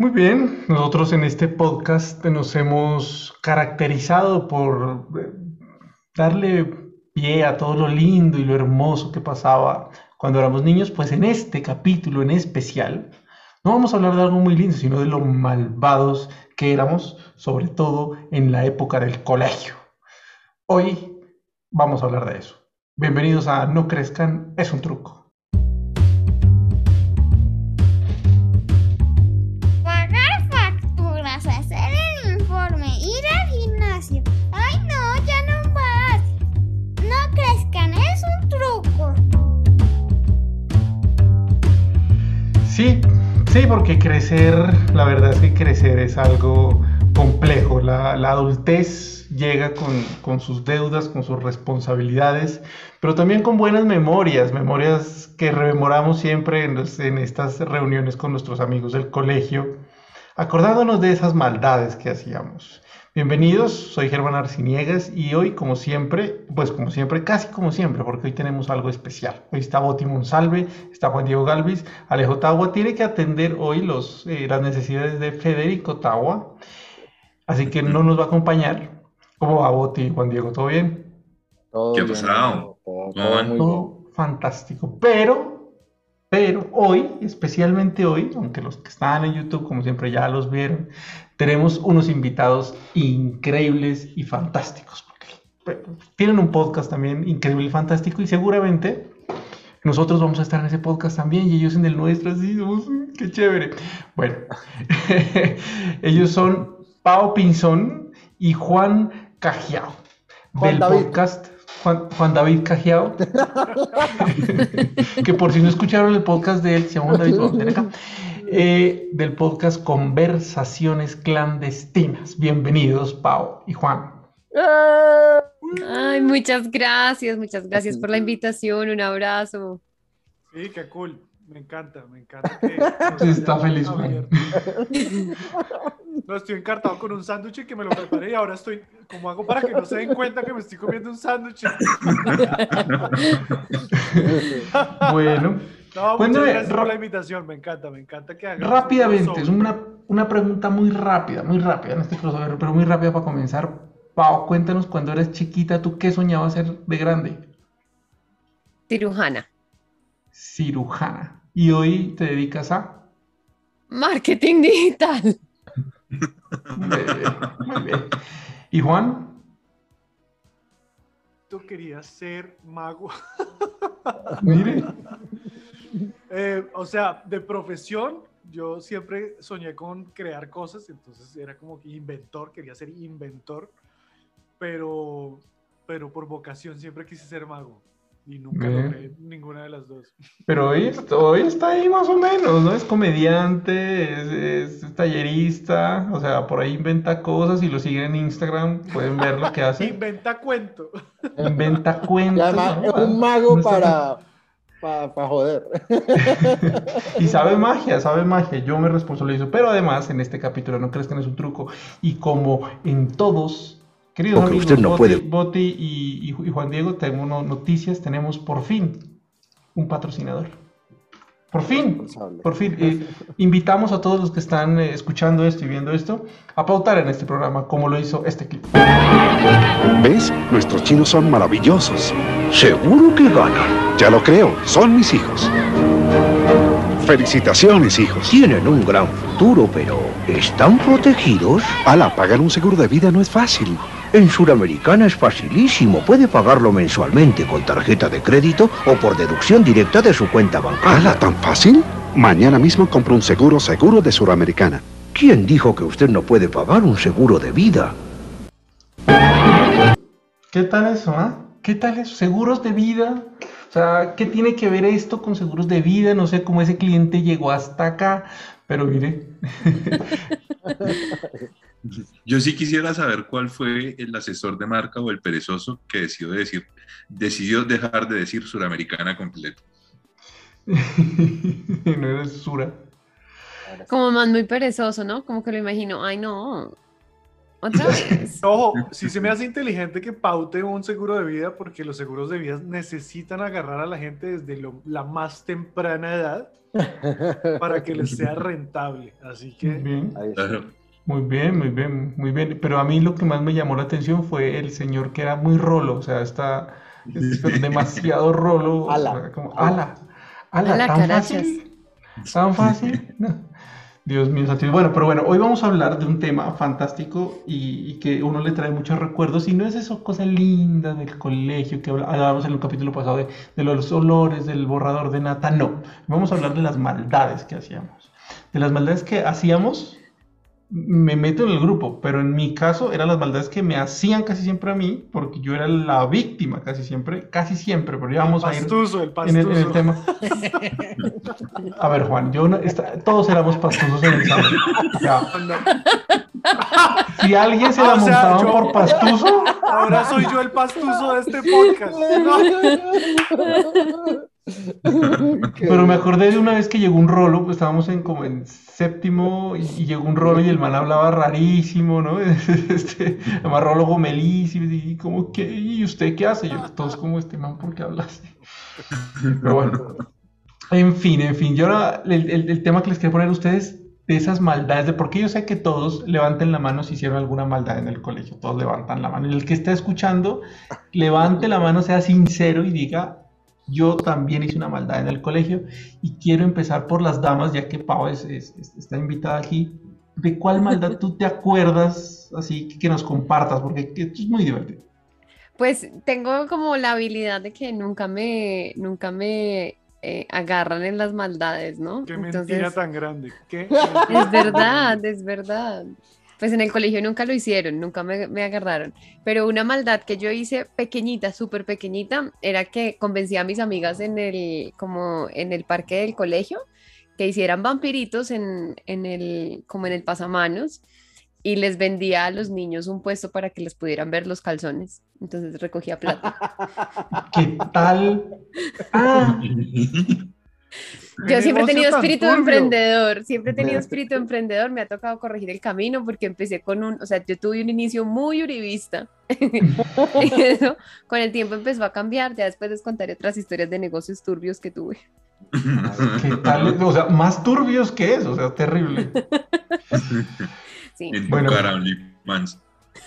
Muy bien, nosotros en este podcast nos hemos caracterizado por eh, darle pie a todo lo lindo y lo hermoso que pasaba cuando éramos niños, pues en este capítulo en especial no vamos a hablar de algo muy lindo, sino de lo malvados que éramos, sobre todo en la época del colegio. Hoy vamos a hablar de eso. Bienvenidos a No Crezcan, es un truco. Sí, sí, porque crecer, la verdad es que crecer es algo complejo. La, la adultez llega con, con sus deudas, con sus responsabilidades, pero también con buenas memorias, memorias que rememoramos siempre en, en estas reuniones con nuestros amigos del colegio, acordándonos de esas maldades que hacíamos. Bienvenidos, soy Germán Arciniegas y hoy, como siempre, pues como siempre, casi como siempre, porque hoy tenemos algo especial. Hoy está Boti Monsalve, está Juan Diego Galvis, Alejo Tagua, tiene que atender hoy los, eh, las necesidades de Federico Tagua, así que no nos va a acompañar. ¿Cómo va Boti, Juan Diego? ¿Todo bien? Todo ¿Qué ha bien, pasado? todo- ¿Cómo todo van? muy bien. Fantástico, pero, pero hoy, especialmente hoy, aunque los que están en YouTube, como siempre ya los vieron, tenemos unos invitados increíbles y fantásticos, porque tienen un podcast también increíble y fantástico y seguramente nosotros vamos a estar en ese podcast también y ellos en el nuestro, así, somos, qué chévere. Bueno, ellos son Pau Pinzón y Juan Cajiao Juan del David. podcast Juan, Juan David Cajiao, que por si no escucharon el podcast de él, se llama Juan David, eh, del podcast Conversaciones Clandestinas. Bienvenidos, Pau y Juan. ¡Eh! Ay, muchas gracias, muchas gracias por la invitación, un abrazo. Sí, qué cool. Me encanta, me encanta. Que Sí, está feliz, Juan. No, estoy encartado con un sándwich que me lo preparé y ahora estoy, ¿cómo hago para que no se den cuenta que me estoy comiendo un sándwich? Bueno, No, Bueno, muchas eh, gracias ra- por la invitación, me encanta, me encanta que hagan rápidamente, es una, una pregunta muy rápida, muy rápida en este crossover, pero muy rápida para comenzar. Pau, cuéntanos cuando eras chiquita, ¿tú qué soñabas ser de grande? Cirujana, Cirujana. Y hoy te dedicas a... marketing digital. Muy bien, muy bien. ¿Y Juan? Tú querías ser mago. Mire. Eh, o sea, de profesión, yo siempre soñé con crear cosas, entonces era como que inventor, quería ser inventor, pero, pero por vocación siempre quise ser mago y nunca Bien. logré ninguna de las dos. Pero hoy, hoy está ahí más o menos, ¿no? Es comediante, es, es tallerista, o sea, por ahí inventa cosas y lo siguen en Instagram, pueden ver lo que hace. Inventa cuento. Inventa Y cuentos. además ¿no? es un No mago está para, para joder. Y sabe magia, sabe magia, yo me responsabilizo. Pero además, en este capítulo, no crees que no es un truco. Y como en todos, queridos Porque amigos, usted no Boti, puede. Boti y, y Ju- y Juan Diego, tenemos no- noticias, tenemos por fin un patrocinador. Por fin, por fin. Eh, invitamos a todos los que están eh, escuchando esto y viendo esto a pautar en este programa, como lo hizo este clip. ¿Ves? Nuestros chinos son maravillosos. Seguro que ganan. Ya lo creo, son mis hijos. Felicitaciones, hijos. Tienen un gran futuro, pero ¿están protegidos? Ala, pagar un seguro de vida no es fácil. En Suramericana es facilísimo. Puede pagarlo mensualmente con tarjeta de crédito o por deducción directa de su cuenta bancaria. Ala, ¿tan fácil? Mañana mismo compro un seguro seguro de Suramericana. ¿Quién dijo que usted no puede pagar un seguro de vida? ¿Qué tal eso, ah? ¿Qué tal eso? ¿Seguros de vida? O sea, ¿qué tiene que ver esto con seguros de vida? No sé cómo ese cliente llegó hasta acá, pero mire. Yo sí quisiera saber cuál fue el asesor de marca o el perezoso que decidió decir, decidió dejar de decir suramericana completo. no eres Sura. Como más muy perezoso, ¿no? Como que lo imagino, ay no. Otra vez. Ojo, sí se me hace inteligente que paute un seguro de vida porque los seguros de vida necesitan agarrar a la gente desde lo- la más temprana edad para que les sea rentable. Así que Bien. Ahí sí. Muy bien, muy bien, muy bien. Pero a mí lo que más me llamó la atención fue el señor que era muy rolo, o sea, está es demasiado rolo. o Ala. sea, como, ala, ala, Ala, tan carachas. fácil, tan fácil. No. Dios mío. Bueno, pero bueno, hoy vamos a hablar de un tema fantástico y, y que uno le trae muchos recuerdos. Y no es eso, cosa linda del colegio que hablábamos en el capítulo pasado de, de los olores, del borrador de nata. No, vamos a hablar de las maldades que hacíamos. De las maldades que hacíamos me meto en el grupo, pero en mi caso eran las maldades que me hacían casi siempre a mí, porque yo era la víctima casi siempre, casi siempre, pero ya vamos a ir pastuso, el en el, en el pastuso. tema. A ver, Juan, yo no- todos éramos pastusos en el. Ya. Si alguien se la o sea, montaban yo- por pastuso, Ahora soy yo el pastuso de este podcast. No. Pero me acordé de una vez que llegó un rolo, pues estábamos en como en séptimo y, llegó un rolo y el man hablaba rarísimo, ¿no? Este, además rolo gomelísimo y como que, ¿y usted qué hace? Yo, todos como este man, ¿por qué habla así? Pero bueno. En fin, en fin, yo ahora el, el- tema que les quiero poner a ustedes de esas maldades, de porque yo sé que todos levanten la mano si hicieron alguna maldad en el colegio, todos levantan la mano. El que está escuchando, levante la mano, sea sincero y diga, yo también hice una maldad en el colegio y quiero empezar por las damas, ya que Pau es- es- es- está invitada aquí. ¿De cuál maldad tú te acuerdas así que nos compartas? Porque esto es muy divertido. Pues tengo como la habilidad de que nunca me, nunca me eh, agarran en las maldades, ¿no? Qué mentira Entonces, tan grande. Qué es verdad, es verdad. Pues en el colegio nunca lo hicieron, nunca me, me agarraron. Pero una maldad que yo hice pequeñita, súper pequeñita, era que convencí a mis amigas en el, como en el parque del colegio que hicieran vampiritos en, en el, como en el pasamanos y les vendía a los niños un puesto para que les pudieran ver los calzones. Entonces recogía plata. ¿Qué tal? Ah, Yo siempre he tenido espíritu turbio. emprendedor, siempre he tenido espíritu emprendedor, me ha tocado corregir el camino porque empecé con un, o sea, yo tuve un inicio muy uribista y eso con el tiempo empezó a cambiar, ya después les contaré otras historias de negocios turbios que tuve. ¿qué tal? O sea, más turbios que eso, o sea, terrible. Sí. Bueno.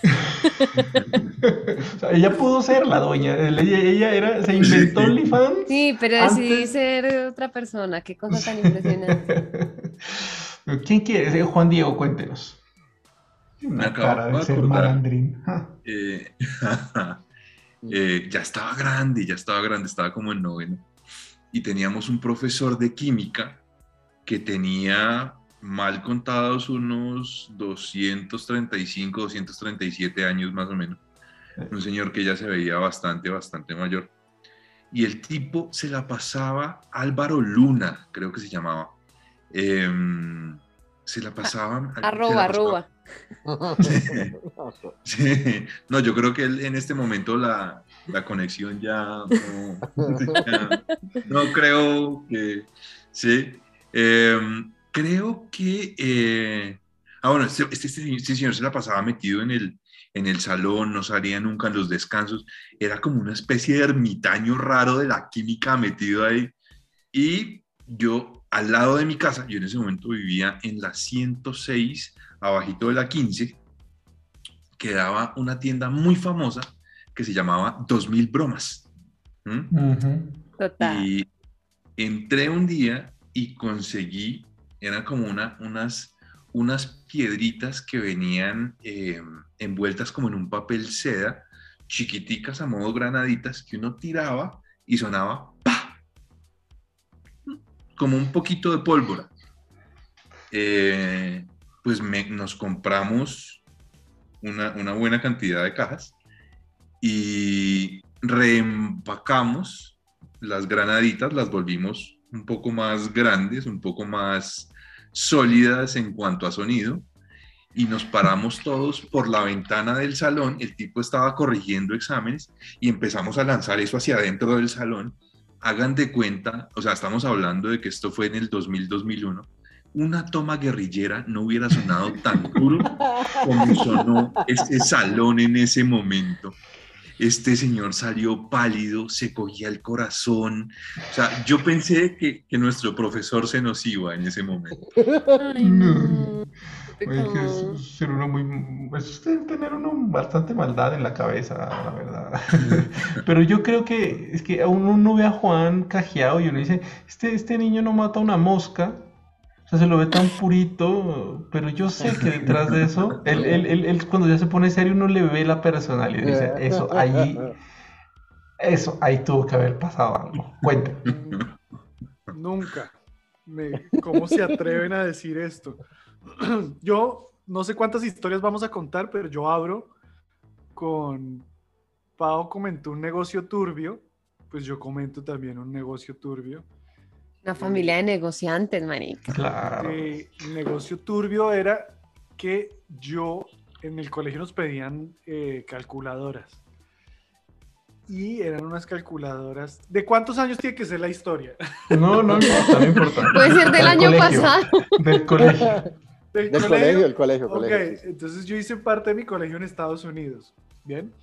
O sea, ella pudo ser la doña, ella, ella era, se inventó. OnlyFans. Sí, pero decidí ser otra persona, qué cosa tan impresionante. ¿Quién quiere? Eh, Juan Diego, cuéntenos. Me Una acabo cara de de ser malandrín. Eh, eh, ya estaba grande, ya estaba grande, estaba como en noveno. Y teníamos un profesor de química que tenía mal contados unos 235, 237 años más o menos. Un señor que ya se veía bastante, bastante mayor. Y el tipo se la pasaba, Álvaro Luna, creo que se llamaba. Em, se la pasaba. se la Arroba, arroba. Sí, no, yo creo que él, en este momento la, la conexión ya no, ya no creo que sí. Em, creo que eh, ah bueno, este, este, este señor se la pasaba metido en el, en el salón, no salía nunca en los descansos, era como una especie de ermitaño raro de la química metido ahí. Y yo, al lado de mi casa, yo en ese momento vivía en la 106, abajito de la 15, quedaba una tienda muy famosa que se llamaba 2000 Bromas. ¿Mm? ujú. Total. Y entré un día y conseguí, eran como una, unas, unas piedritas que venían eh, envueltas como en un papel seda, chiquiticas a modo granaditas, que uno tiraba y sonaba ¡pa! como un poquito de pólvora. Eh, pues me- nos compramos una, una buena cantidad de cajas y reempacamos las granaditas, las volvimos un poco más grandes, un poco más sólidas en cuanto a sonido y nos paramos todos por la ventana del salón, el tipo estaba corrigiendo exámenes y empezamos a lanzar eso hacia adentro del salón. Hagan de cuenta, o sea, estamos hablando de que esto fue en el 2000-2001, una toma guerrillera no hubiera sonado tan duro como sonó este salón en ese momento. Este señor salió pálido, se cogía el corazón. O sea, yo pensé que, que nuestro profesor se nos iba en ese momento. Ay, no. Oye, que es ser uno muy, es tener uno bastante maldad en la cabeza, la verdad. Pero yo creo que es que uno no ve a Juan cajeado y uno dice, este, este niño no mata una mosca. Sea, se lo ve tan purito, pero yo sé que detrás de eso, él, él, él, cuando ya se pone serio, uno le ve la personalidad dice, eso, ahí, eso, ahí tuvo que haber pasado algo. Cuente. Nunca. ¿Cómo se atreven a decir esto? Yo no sé cuántas historias vamos a contar, pero yo abro con Pau comentó un negocio turbio, pues yo comento también un negocio turbio. Una familia de negociantes, marica. Claro. Eh, el negocio turbio era que yo en el colegio nos pedían eh, calculadoras. Y eran unas calculadoras. ¿De cuántos años tiene que ser la historia? No, no importa, no importa. Puede ser del año colegio, pasado. Del colegio. ¿Del, Del colegio, del colegio, Ok, colegio. sí, sí. entonces yo hice parte de mi colegio en Estados Unidos. Bien.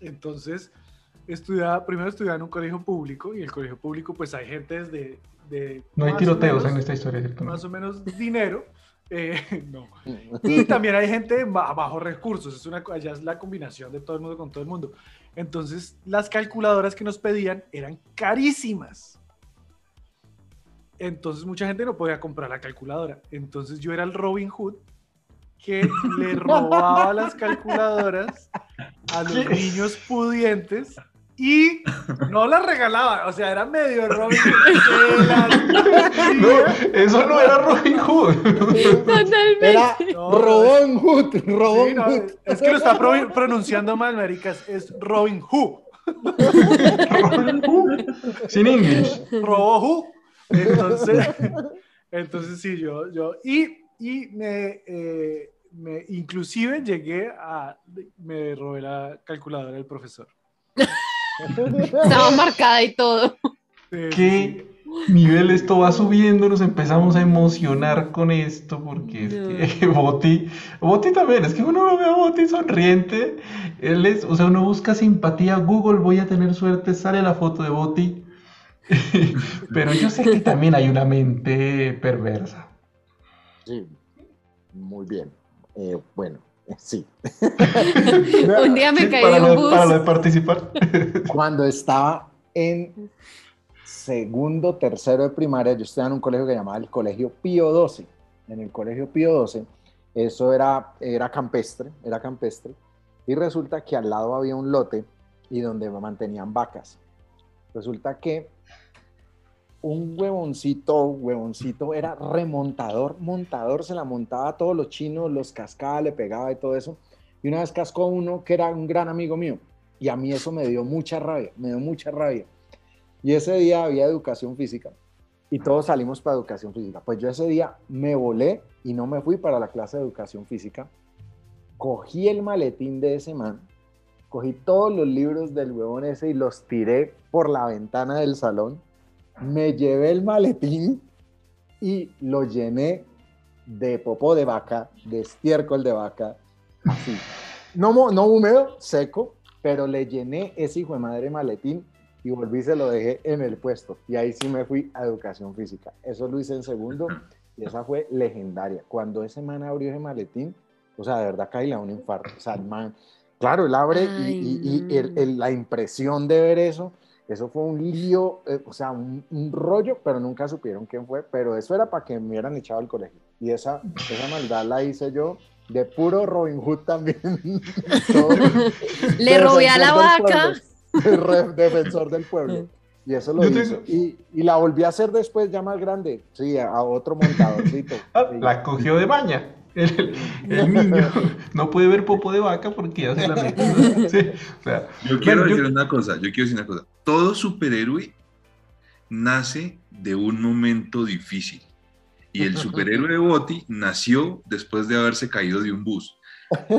Entonces, estudiaba, primero estudiaba en un colegio público y el colegio público, pues hay gente desde. De No hay tiroteos menos- en esta historia, ¿cierto? Más o menos dinero. eh, no. Y también hay gente de ba- bajos recursos. Es una, allá es la combinación de todo el mundo con todo el mundo. Entonces, las calculadoras que nos pedían eran carísimas. Entonces, mucha gente no podía comprar la calculadora. Entonces, yo era el Robin Hood que le robaba las calculadoras a los niños pudientes y no las regalaba. O sea, era medio Robin Hood. las No, eso no era Robin Hood. Totalmente. Era No, Robin Hood, Robin Sí, no, Hood. es que lo está pro- pronunciando mal, maricas. Es Robin Hood. Robin Hood. Sin English. Robo Who. Entonces, entonces sí, yo, yo, y, y me, eh, me, inclusive llegué a, me robé la calculadora del profesor. Estaba marcada y todo. ¿Qué nivel esto va subiendo? Nos empezamos a emocionar con esto porque es que Boti, Boti también, es que uno lo ve a Boti sonriente. Él es, o sea, uno busca simpatía. Google, voy a tener suerte, sale la foto de Boti. Pero yo sé que también hay una mente perversa. Sí, muy bien. Eh, bueno, sí. Un día me Sí, caí lo un de- para lo de bus. participar. Cuando estaba en segundo, tercero de primaria, yo estudiaba en un colegio que llamaba el Colegio Pío XII. En el Colegio Pío XII, eso era, era campestre, era campestre. Y resulta que al lado había un lote y donde mantenían vacas. Resulta que un huevoncito, huevoncito era remontador, montador, se la montaba a todos los chinos, los cascaba, le pegaba y todo eso. Y una vez cascó uno que era un gran amigo mío. Y a mí eso me dio mucha rabia, me dio mucha rabia. Y ese día había educación física y todos salimos para educación física. Pues yo ese día me volé y no me fui para la clase de educación física. Cogí el maletín de ese man, cogí todos los libros del huevón ese y los tiré por la ventana del salón. Me llevé el maletín y lo llené de popó de vaca, de estiércol de vaca, así. No, no húmedo, seco, pero le llené ese hijo de madre maletín y volví y se lo dejé en el puesto. Y ahí sí me fui a educación física. Eso lo hice en segundo y esa fue legendaria. Cuando ese man abrió ese maletín, o sea, de verdad caí le da un infarto. O sea, el man, claro, él abre y, Ay, y- y el- no. el- la impresión de ver eso, eso fue un lío, eh, o sea, un, un rollo, pero nunca supieron quién fue. Pero eso era para que me hubieran echado al colegio. Y esa, esa maldad la hice yo de puro Robin Hood también. Le robé a la vaca. pueblo. Defensor del pueblo. Y eso lo hizo. tengo- Y, y la volví a hacer después ya más grande. Sí, a, a otro montadorcito. Ah, Sí. La cogió de baña. El, el niño no puede ver popo de vaca porque ya se la metió. Sí, o sea, Yo quiero Bueno, yo- decir una cosa, yo quiero decir una cosa. Todo superhéroe nace de un momento difícil. Y el superhéroe de Boti nació después de haberse caído de un bus.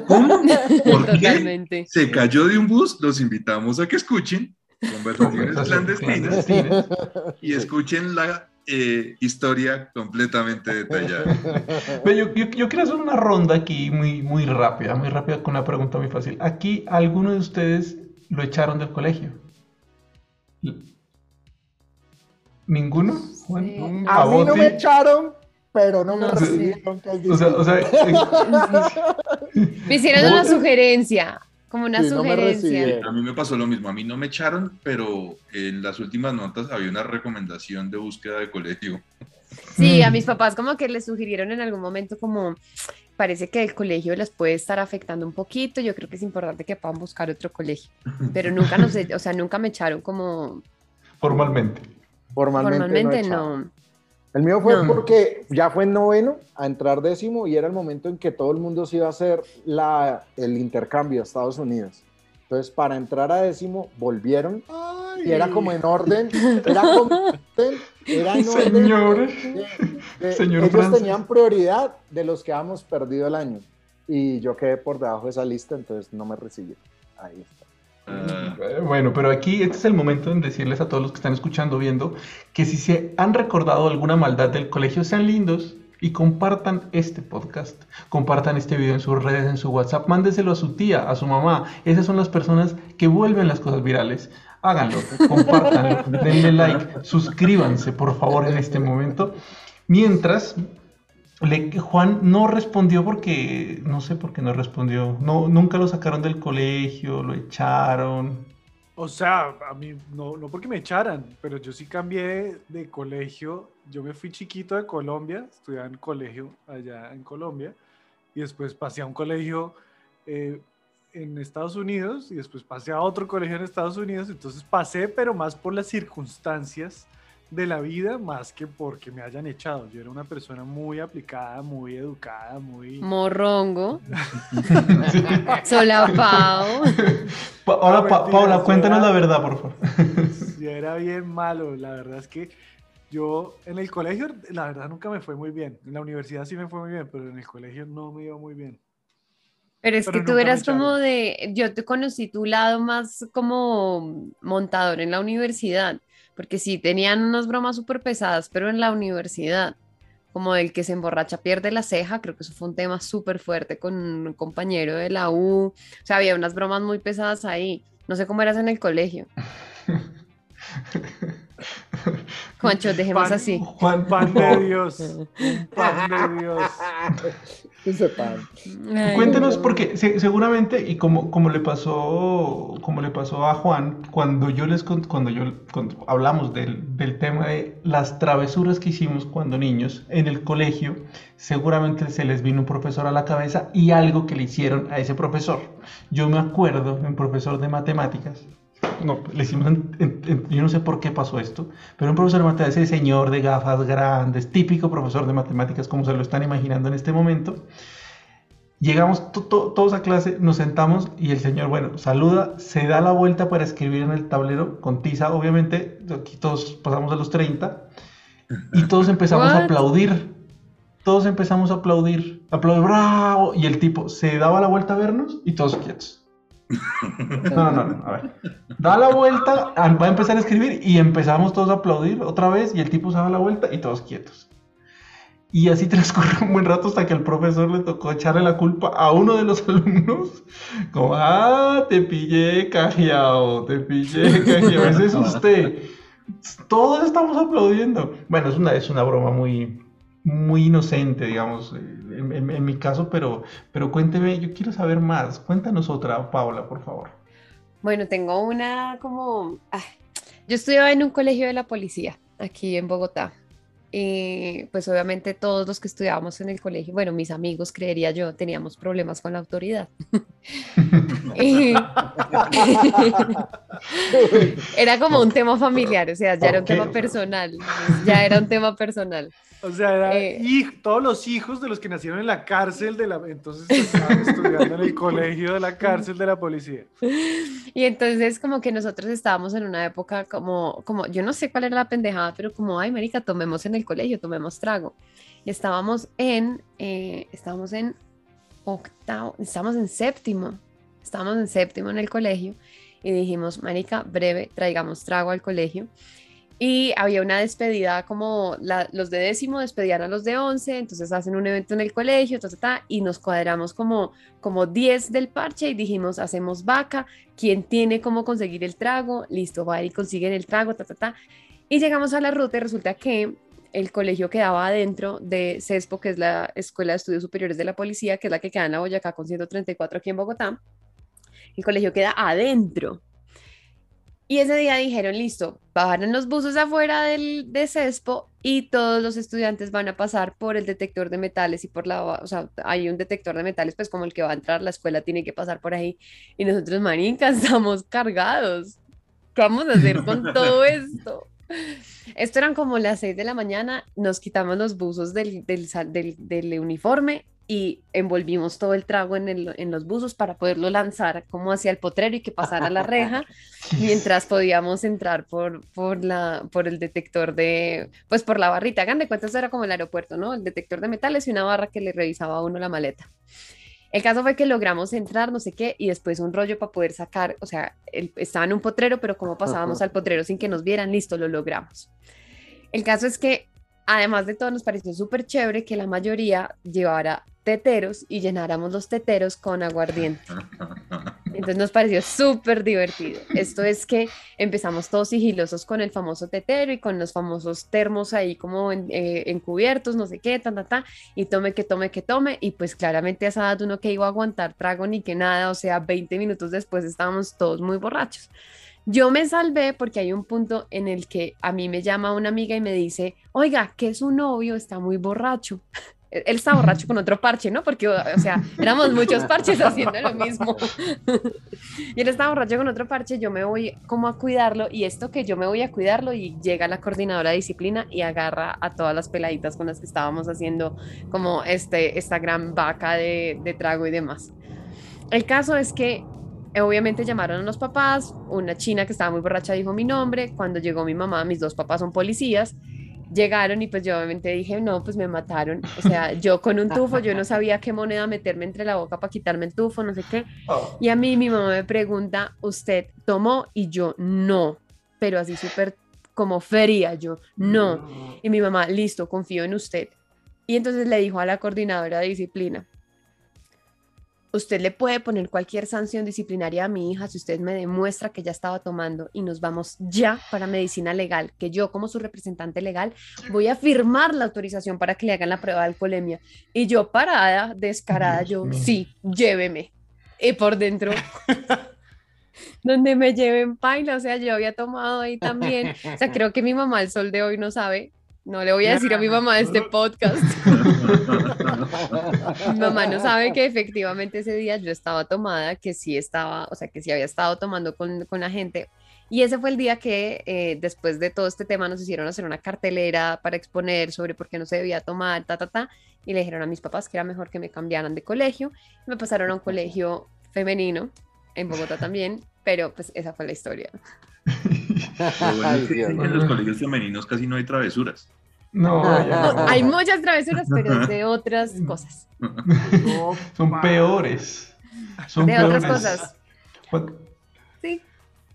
¿Cómo? ¿Por qué? Totalmente. Se cayó de un bus, los invitamos a que escuchen conversaciones conversaciones clandestinas clandestinas. y escuchen la eh, historia completamente detallada. Pero yo, yo- yo quiero hacer una ronda aquí muy, muy rápida, muy rápida con una pregunta muy fácil. Aquí, ¿alguno de ustedes lo echaron del colegio? ¿Ninguno? Juan? Sí, ¿Un no. A mí no me echaron, pero no me recibieron. O sea, o sea, eh, Me hicieron una sugerencia, como una Sí, sugerencia. A mí me pasó lo mismo, a mí no me echaron, pero en las últimas notas había una recomendación de búsqueda de colegio. Sí, a Mm. mis papás como que les sugirieron en algún momento como parece que el colegio les puede estar afectando un poquito, yo creo que es importante que puedan buscar otro colegio, pero nunca nos, o sea, nunca me echaron como formalmente. Formalmente, no. El mío fue No. porque ya fue en noveno a entrar décimo y era el momento en que todo el mundo se iba a hacer la, el intercambio a Estados Unidos. Entonces, para entrar a décimo, volvieron y era como en orden, era como en orden, era en orden Señor. de- de- Señor ellos Francis. tenían prioridad de los que habíamos perdido el año. Y yo quedé por debajo de esa lista, entonces no me recibí. Ahí está. Ah, Eh, Bueno, pero aquí este es el momento en decirles a todos los que están escuchando, viendo, que si se han recordado alguna maldad del colegio, sean lindos y compartan este podcast, compartan este video en sus redes, en su WhatsApp, mándeselo a su tía, a su mamá. Esas son las personas que vuelven las cosas virales. Háganlo, compártanlo, denle like, suscríbanse por favor en este momento. Mientras, Juan no respondió porque, no sé por qué no respondió. No, nunca lo sacaron del colegio, lo echaron. O sea, a mí no, no porque me echaran, pero yo sí cambié de colegio. Yo me fui chiquito de Colombia, estudiaba en colegio allá en Colombia, y después pasé a un colegio eh, en Estados Unidos, y después pasé a otro colegio en Estados Unidos. Entonces pasé, pero más por las circunstancias de la vida, más que porque me hayan echado. Yo era una persona muy aplicada, muy educada, muy... Morrongo, solapao. Pa- ahora, No, Pa- mentiras, Paula, cuéntanos era- la verdad, por favor. Sí, era bien malo. La verdad es que yo en el colegio, la verdad nunca me fue muy bien. En la universidad sí me fue muy bien, pero en el colegio no me iba muy bien. Pero es Pero que tú eras como de, yo te conocí tu lado más como montador en la universidad, porque sí, tenían unas bromas súper pesadas, pero en la universidad, como el que se emborracha pierde la ceja, creo que eso fue un tema súper fuerte con un compañero de la U, o sea, había unas bromas muy pesadas ahí, no sé cómo eras en el colegio. Juancho, dejemos Pan- así. Juan, Pan de Dios. Pan de Dios. Cuéntenos no. porque se- seguramente y como, como le pasó como le pasó a Juan cuando yo les cuando yo cuando hablamos del, del tema de las travesuras que hicimos cuando niños en el colegio seguramente se les vino un profesor a la cabeza y algo que le hicieron a ese profesor yo me acuerdo de un profesor de matemáticas no, le hicimos en- en- en- yo no sé por qué pasó esto, pero un profesor de matemáticas, ese señor de gafas grandes, típico profesor de matemáticas como se lo están imaginando en este momento, llegamos to- to- todos a clase, nos sentamos y el señor, bueno, saluda, se da la vuelta para escribir en el tablero con tiza, obviamente, aquí todos pasamos a los 30 y todos empezamos a aplaudir. Todos empezamos a aplaudir, aplaudir, bravo, y el tipo se daba la vuelta a vernos y todos quietos. No, no, no, a ver. Da la vuelta, ah, va a empezar a escribir y empezamos todos a aplaudir otra vez y el tipo se da la vuelta y todos quietos. Y así transcurrió un buen rato hasta que al profesor le tocó echarle la culpa a uno de los alumnos. Como, ah, te pillé cajeado, te pillé cajeado, ese es usted. Todos estamos aplaudiendo. Bueno, es una, es una broma muy, muy inocente, digamos, eh, en, en- en mi caso, pero, pero cuénteme, yo quiero saber más. Cuéntanos otra, Paula, por favor. Bueno, tengo una como... ah, yo estudiaba en un colegio de la policía aquí en Bogotá. Y pues obviamente todos los que estudiábamos en el colegio, bueno, mis amigos, creería yo, teníamos problemas con la autoridad. Era como un tema familiar, o sea, ya era un tema personal, ya era un tema personal. O sea, era Eh. hij- todos los hijos de los que nacieron en la cárcel de la... Entonces estaban estudiando en el colegio de la cárcel de la policía. Y entonces como que nosotros estábamos en una época como, como, yo no sé cuál era la pendejada, pero como, ay, marica, tomemos en el colegio, tomemos trago. Y estábamos en, eh, estábamos en octavo, estábamos en séptimo, estábamos en séptimo en el colegio y dijimos, marica, breve, traigamos trago al colegio. Y había una despedida como los de décimo despedían a los de once, entonces hacen un evento en el colegio, ta, ta, ta, y nos cuadramos como, como 10 del parche y dijimos, hacemos vaca, ¿quién tiene cómo conseguir el trago? Listo, va y consiguen el trago, ta, ta, ta. Y llegamos a la ruta y resulta que el colegio quedaba adentro de CESPO, que es la Escuela de Estudios Superiores de la Policía, que es la que queda en la Boyacá con 134 aquí en Bogotá. El colegio queda adentro. Y ese día dijeron, listo, bajaron los buses afuera del, de CESPO y todos los estudiantes van a pasar por el detector de metales y por la, o sea, hay un detector de metales, pues como el que va a entrar, la escuela tiene que pasar por ahí. Y nosotros, marincas, estamos cargados. ¿Qué vamos a hacer con todo esto? Esto eran como las 6 de la mañana, nos quitamos los buzos del, del, sal- del- del uniforme y envolvimos todo el trago en, el- en los buzos para poderlo lanzar como hacia el potrero y que pasara la reja mientras podíamos entrar por, por, la, por el detector de, pues por la barrita. Hagan de cuenta, eso era como el aeropuerto, ¿no? El detector de metales y una barra que le revisaba a uno la maleta. El caso fue que logramos entrar, no sé qué, y después un rollo para poder sacar, o sea, el- estaba en un potrero, pero como pasábamos al potrero sin que nos vieran, listo, lo logramos. El caso es que, además de todo, nos pareció súper chévere que la mayoría llevara teteros y llenáramos los teteros con aguardiente. Entonces nos pareció súper divertido. Esto es que empezamos todos sigilosos con el famoso tetero y con los famosos termos ahí como en- eh, encubiertos, no sé qué, ta, ta, ta, y tome que tome que tome. Y pues claramente a esa edad uno que iba a aguantar trago ni que nada, o sea, 20 minutos después estábamos todos muy borrachos. Yo me salvé porque hay un punto en el que a mí me llama una amiga y me dice, oiga, que su novio está muy borracho. Él está borracho con otro parche, ¿no? Porque, o sea, éramos muchos parches haciendo lo mismo. y él estaba borracho con otro parche, yo me voy como a cuidarlo y esto que yo me voy a cuidarlo y llega la coordinadora de disciplina y agarra a todas las peladitas con las que estábamos haciendo como este, esta gran vaca de, de trago y demás. El caso es que obviamente llamaron a los papás, una china que estaba muy borracha dijo mi nombre, cuando llegó mi mamá, mis dos papás son policías, llegaron y pues yo obviamente dije, no, pues me mataron, o sea, yo con un tufo, yo no sabía qué moneda meterme entre la boca para quitarme el tufo, no sé qué, Oh, y a mí mi mamá me pregunta, ¿usted tomó? Y yo, no, pero así súper como feria, yo, no. Y mi mamá, listo, confío en usted. Y entonces le dijo a la coordinadora de disciplina, usted le puede poner cualquier sanción disciplinaria a mi hija si usted me demuestra que ya estaba tomando y nos vamos ya para medicina legal, que yo como su representante legal voy a firmar la autorización para que le hagan la prueba de alcoholemia. Y yo parada, descarada, yo, sí, lléveme. Y por dentro, donde me lleven paila, o sea, yo había tomado ahí también. O sea, creo que mi mamá el sol de hoy no sabe. No le voy a decir a mi mamá de este podcast. Mi mamá no sabe que efectivamente ese día yo estaba tomada, que sí estaba, o sea, que sí había estado tomando con, con la gente. Y ese fue el día que eh, después de todo este tema nos hicieron hacer una cartelera para exponer sobre por qué no se debía tomar, ta, ta, ta. Y le dijeron a mis papás que era mejor que me cambiaran de colegio. Y me pasaron a un colegio femenino, en Bogotá también, pero pues esa fue la historia. Lo bueno Ay, es que Dios en los colegios femeninos casi no hay travesuras. No. Hay muchas travesuras, pero de otras cosas. No, Son peores. Son De otras peores. cosas. Cu- Sí.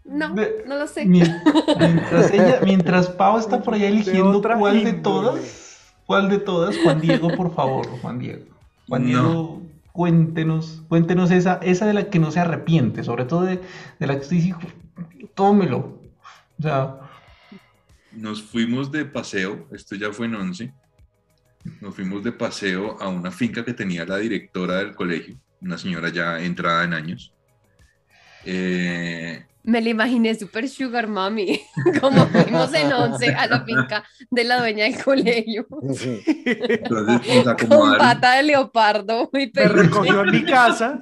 No, De- no lo sé. Mien- Mientras, ella, mientras Pau está por allá eligiendo cuál de todas, cuál de todas, Juan Diego, por favor, Juan Diego. Juan No. Diego, cuéntenos, cuéntenos esa, esa de la que no se arrepiente, sobre todo de, de la que usted dice, tómelo. O Nos fuimos de paseo, esto ya fue en 11, nos fuimos de paseo a una finca que tenía la directora del colegio, una señora ya entrada en años. Eh, Me la imaginé super sugar mami, como fuimos en once a la finca de la dueña del colegio, Sí. entonces nos con pata de leopardo y Me peluche. recogió en mi casa.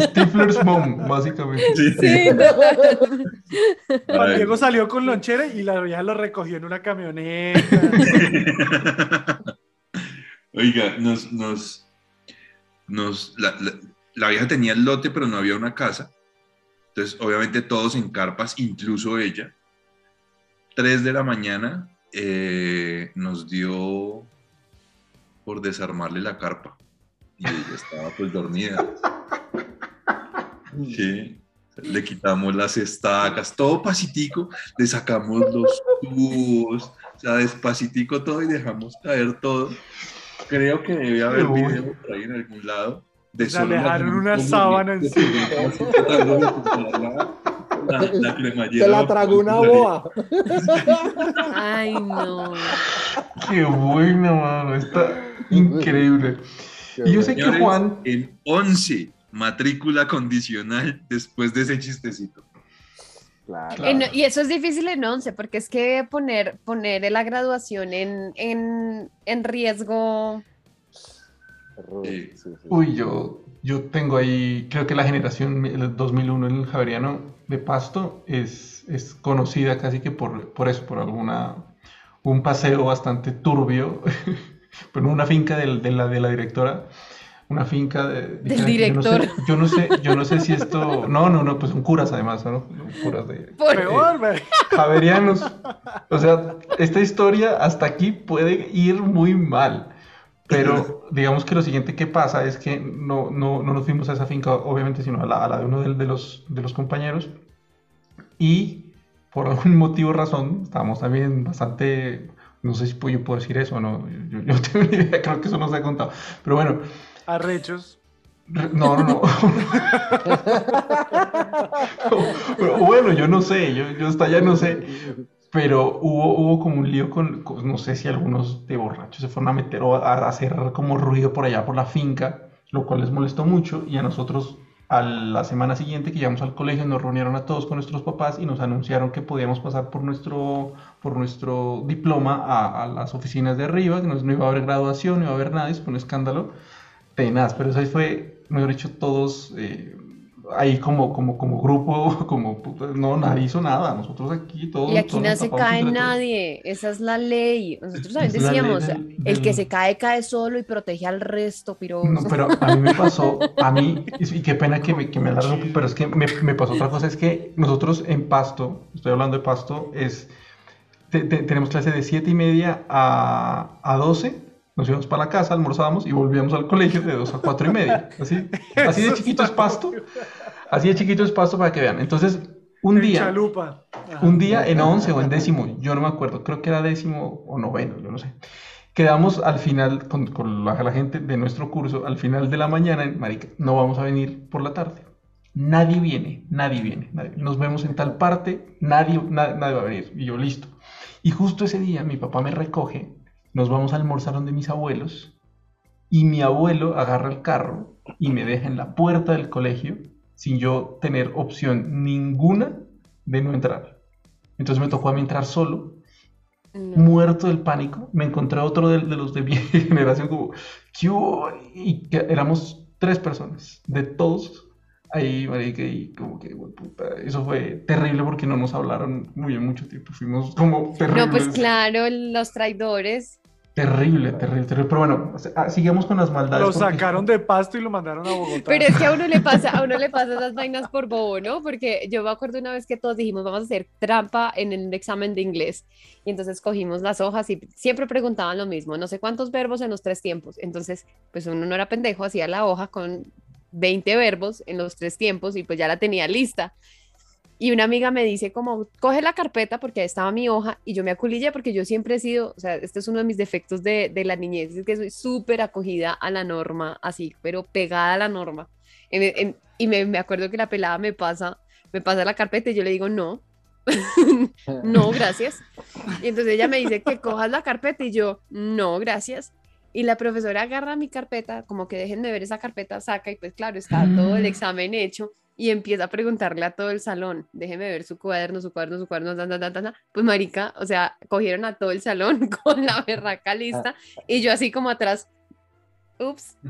Stifler's mom, básicamente. Sí, Sí. Juan. Diego salió con lonchera y la vieja lo recogió en una camioneta. Oiga, nos, nos, nos, la, la- la vieja tenía el lote, pero no había una casa. Entonces, obviamente todos en carpas, incluso ella. Tres de la mañana eh, nos dio por desarmarle la carpa. Y ella estaba pues dormida. Sí. Le quitamos las estacas, todo pasitico, le sacamos los tubos, o sea, despacitico todo y dejamos caer todo. Creo que debe haber video por ahí en algún lado. De le dejaron una sábana encima. la, la, la cremallera. Se la tragó una boa. Ay, no. Qué buena, mano. Está increíble. Qué Y yo sé bueno. que Juan, en 11, matrícula condicional después de ese chistecito. Claro. En- y eso es difícil en 11, porque es que poner, poner la graduación en, en, en riesgo. Sí. Sí, sí. uy, yo, yo tengo ahí, creo que la generación el 2001 en el Javeriano de Pasto es, es conocida casi que por, por eso, por alguna, un paseo bastante turbio, pero una finca del- de, la, de la directora. Una finca de, Del yo no sé- director. Yo no, sé, yo no sé si esto. No, no, no, pues son curas además, ¿no? Curas de, Por- Peor, güey. Javerianos. O sea, esta historia hasta aquí puede ir muy mal. Pero digamos que lo siguiente que pasa es que no, no, no nos fuimos a esa finca, obviamente, sino a la, a la de uno de, de los, de los compañeros. Y por algún motivo razón, estábamos también bastante. No sé si puedo, yo puedo decir eso o no. Yo, yo tengo ni idea, creo que eso no se ha contado. Pero bueno, Arrechos. Re- No, no, no. Bueno, yo no sé, yo, yo hasta allá no sé. Pero hubo, hubo como un lío con, no sé si algunos de borrachos se fueron a meter o a, hacer como ruido por allá por la finca, lo cual les molestó mucho. Y a nosotros, a la semana siguiente que llegamos al colegio, nos reunieron a todos con nuestros papás y nos anunciaron que podíamos pasar por nuestro, por nuestro diploma a, las oficinas de arriba, que no, no iba a haber graduación, no iba a haber nada, y fue un escándalo tenaz, pero eso fue, mejor dicho, todos eh, ahí como, como, como grupo, como, puta, no, nadie hizo nada, nosotros aquí todos. Y aquí todos no se cae nadie, esa es la ley. Nosotros también Es la decíamos, del- el que se cae, cae solo y protege al resto, pero No, pero a mí me pasó, a mí, y qué pena que me, que me alargo, pero es que me, me pasó otra cosa, es que nosotros en Pasto, estoy hablando de Pasto, es, te- te- tenemos clase de 7 y media a, a 12, nos íbamos para la casa, almorzábamos y volvíamos al colegio de 2 a 4 y media, así, así de chiquito es Pasto, así de chiquito es Pasto para que vean, entonces, un En día... Chalupa. Un día en 11 o en décimo, yo no me acuerdo, creo que era décimo o noveno, yo no sé. Quedamos al final con, con la, la gente de nuestro curso, al final de la mañana, en marica, no vamos a venir por la tarde. Nadie viene, nadie viene, nadie- Nos vemos en tal parte, nadie, na- nadie va a venir. Y yo, listo. Y justo ese día mi papá me recoge, nos vamos a almorzar donde mis abuelos, y mi abuelo agarra el carro y me deja en la puerta del colegio sin yo tener opción ninguna de no entrar. Entonces me tocó a mí entrar solo, no. muerto del pánico. Me encontré otro de, de los de mi generación como, ¿qué hubo? Y que éramos tres personas, de todos. Ahí, marica, y como que, "Hue puta", eso fue terrible porque no nos hablaron muy en mucho tiempo. Fuimos como terribles. No, pues claro, los traidores. Terrible, terrible, terrible. Pero bueno, ah, sigamos con las maldades. Lo porque- sacaron de pasto y lo mandaron a Bogotá. Pero es que a uno le pasa, a uno le pasa esas vainas por bobo, ¿no? Porque yo me acuerdo una vez que todos dijimos, vamos a hacer trampa en el examen de inglés. Y entonces cogimos las hojas y siempre preguntaban lo mismo, no sé cuántos verbos en los tres tiempos. Entonces, pues uno no era pendejo, hacía la hoja con 20 verbos en los tres tiempos y pues ya la tenía lista. Y una amiga me dice como, coge la carpeta porque ahí estaba mi hoja y yo me aculillé porque yo siempre he sido, o sea, este es uno de mis defectos de, de la niñez, es que soy súper acogida a la norma, así, pero pegada a la norma. En- en- y me, me acuerdo que la pelada me pasa, me pasa la carpeta y yo le digo, no, no, gracias. Y entonces ella me dice que cojas la carpeta y yo, no, gracias. Y la profesora agarra mi carpeta, como que déjenme ver esa carpeta, saca y pues claro, está todo el examen hecho y empieza a preguntarle a todo el salón, déjeme ver su cuaderno, su cuaderno, su cuaderno, tan, tan, tan. pues marica, o sea, cogieron a todo el salón con la berraca lista y yo así como atrás, ups.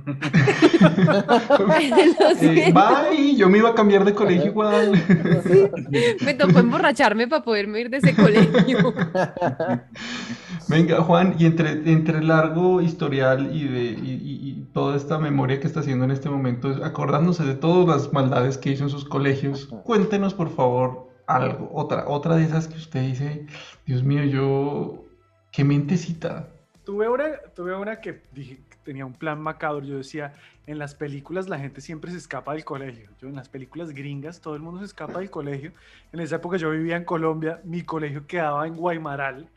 Eh, bye, yo me iba a cambiar de colegio igual. Me tocó emborracharme para poderme ir de ese colegio. Venga, Juan, y entre, entre el largo historial y, de, y, y- y toda esta memoria que está haciendo en este momento, acordándose de todas las maldades que hizo en sus colegios, cuéntenos por favor algo, otra, otra de esas que usted dice, Dios mío, yo, qué mentecita. Tuve una, tuve una que dije, tenía un plan macabro. Yo decía, en las películas la gente siempre se escapa del colegio. Yo en las películas gringas todo el mundo se escapa del colegio. En esa época yo vivía en Colombia, mi colegio quedaba en Guaymaral.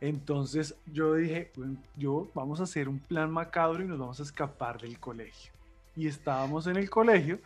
Entonces yo dije, "Bueno, yo vamos a hacer un plan macabro y nos vamos a escapar del colegio. Y estábamos en el colegio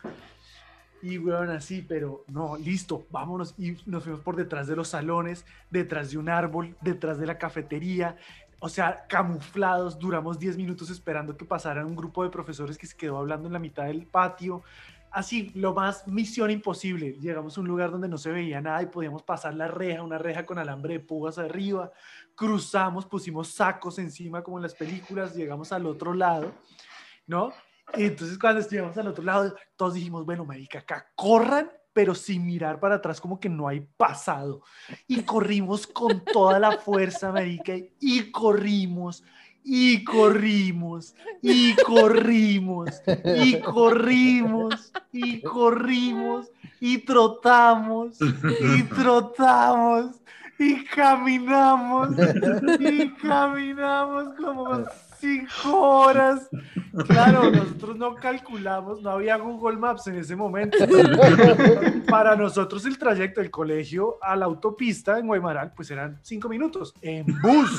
y weón, así, pero no, listo, vámonos. Y nos fuimos por detrás de los salones, detrás de un árbol, detrás de la cafetería. O sea, camuflados, duramos 10 minutos esperando que pasara un grupo de profesores que se quedó hablando en la mitad del patio. Así, lo más misión imposible. Llegamos a un lugar donde no se veía nada y podíamos pasar la reja, una reja con alambre de púas arriba. Cruzamos, pusimos sacos encima como en las películas, llegamos al otro lado, ¿no? Y entonces cuando estuvimos al otro lado, todos dijimos, bueno, marica, acá corran, pero sin mirar para atrás, como que no hay pasado. Y corrimos con toda la fuerza, marica, y corrimos, y corrimos, y corrimos, y corrimos, y corrimos, y trotamos, y trotamos, y caminamos, y caminamos como cinco horas. Claro, nosotros no calculamos, no había Google Maps en ese momento. Para nosotros el trayecto del colegio a la autopista en Guaymaral, pues eran cinco minutos en bus.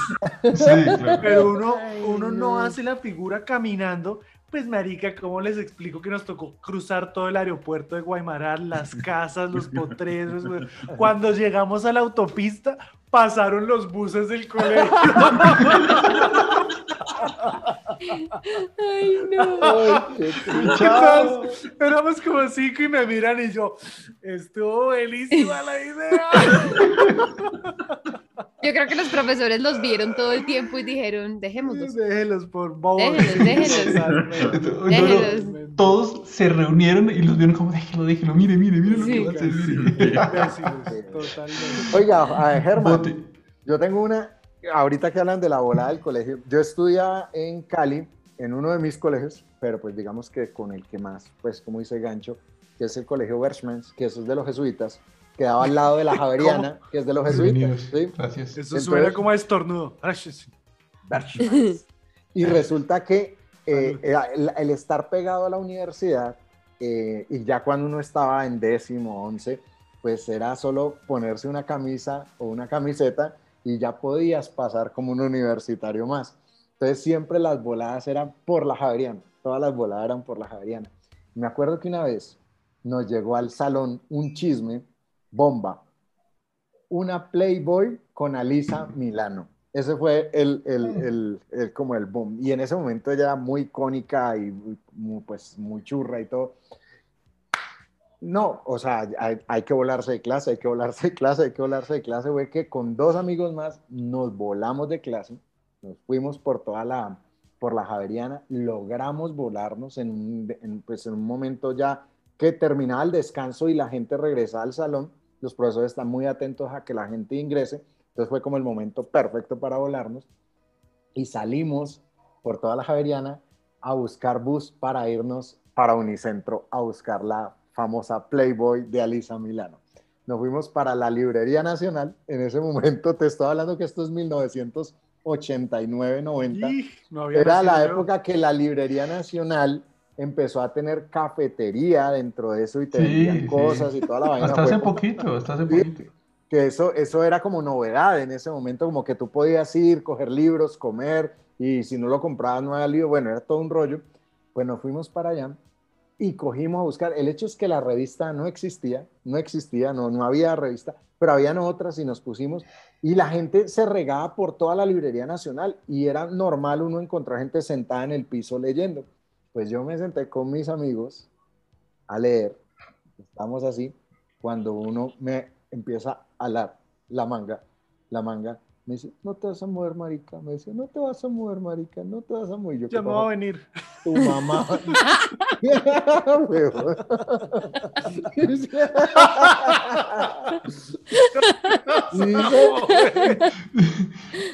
Sí, claro. Pero uno, uno no no. hace la figura caminando. Pues, marica, ¿cómo les explico que nos tocó cruzar todo el aeropuerto de Guaymaral, las casas, los potreros? Cuando llegamos a la autopista, pasaron los buses del colegio. Ay, no. Ay. Entonces, éramos como cinco y me miran y yo, estuvo buenísima la idea. Yo creo que los profesores los vieron todo el tiempo y dijeron, dejémoslos. Déjelos por. Déjelos, déjelos. Totalmente. No, no. Todos se reunieron y los vieron como, déjelo, déjelo, mire, mire, mire lo Sí. que va a hacer. Imbéciles, totalmente. Oiga, a ver, Germán, Bote. yo tengo una, ahorita que hablan de la volada del colegio, yo estudiaba en Cali, en uno de mis colegios, pero pues digamos que con el que más, pues como dice Gancho, que es el colegio Berchmans, que eso es de los jesuitas, quedaba al lado de la Javeriana, que es de los jesuitas. ¿sí? Gracias. Eso Entonces- suena como a estornudo. Y resulta que eh, el, el estar pegado a la universidad eh, y ya cuando uno estaba en décimo, once, pues era solo ponerse una camisa o una camiseta y ya podías pasar como un universitario más. Entonces siempre las voladas eran por la Javeriana, todas las voladas eran por la Javeriana. Me acuerdo que una vez nos llegó al salón un chisme, bomba, una Playboy con Alisa Milano. Ese fue el, el, el- el- como el boom. Y en ese momento era muy icónica y muy, pues, muy churra y todo. No, o sea, hay, hay que volarse de clase, hay que volarse de clase, hay que volarse de clase. Fue que con dos amigos más nos volamos de clase, nos fuimos por toda la, por la Javeriana, logramos volarnos en en, pues, en un momento ya que terminaba el descanso y la gente regresaba al salón. Los profesores están muy atentos a que la gente ingrese. Entonces fue como el momento perfecto para volarnos. Y salimos por toda la Javeriana a buscar bus para irnos para Unicentro a buscar la famosa Playboy de Alisa Milano. Nos fuimos para la Librería Nacional. En ese momento, te estoy hablando que esto es 1989-90. Ij, no Era la yo. época que la Librería Nacional empezó a tener cafetería dentro de eso y te Sí, vendían sí. cosas y toda la vaina. Hasta hace poquito, hasta hace poquito. que eso, eso era como novedad en ese momento, como que tú podías ir, coger libros, comer, y si no lo comprabas no había lío, bueno, era todo un rollo. Pues nos fuimos para allá y cogimos a buscar. El hecho es que la revista no existía, no existía, no, no había revista, pero habían otras y nos pusimos, y la gente se regaba por toda la librería nacional, y era normal uno encontrar gente sentada en el piso leyendo. Pues yo me senté con mis amigos a leer, estamos así, cuando uno me empieza a alar la manga, la manga, me dice, no te vas a mover, marica, me dice, no te vas a mover, marica, no te vas a mover. Yo, Ya ¿qué me va a venir. tu mamá.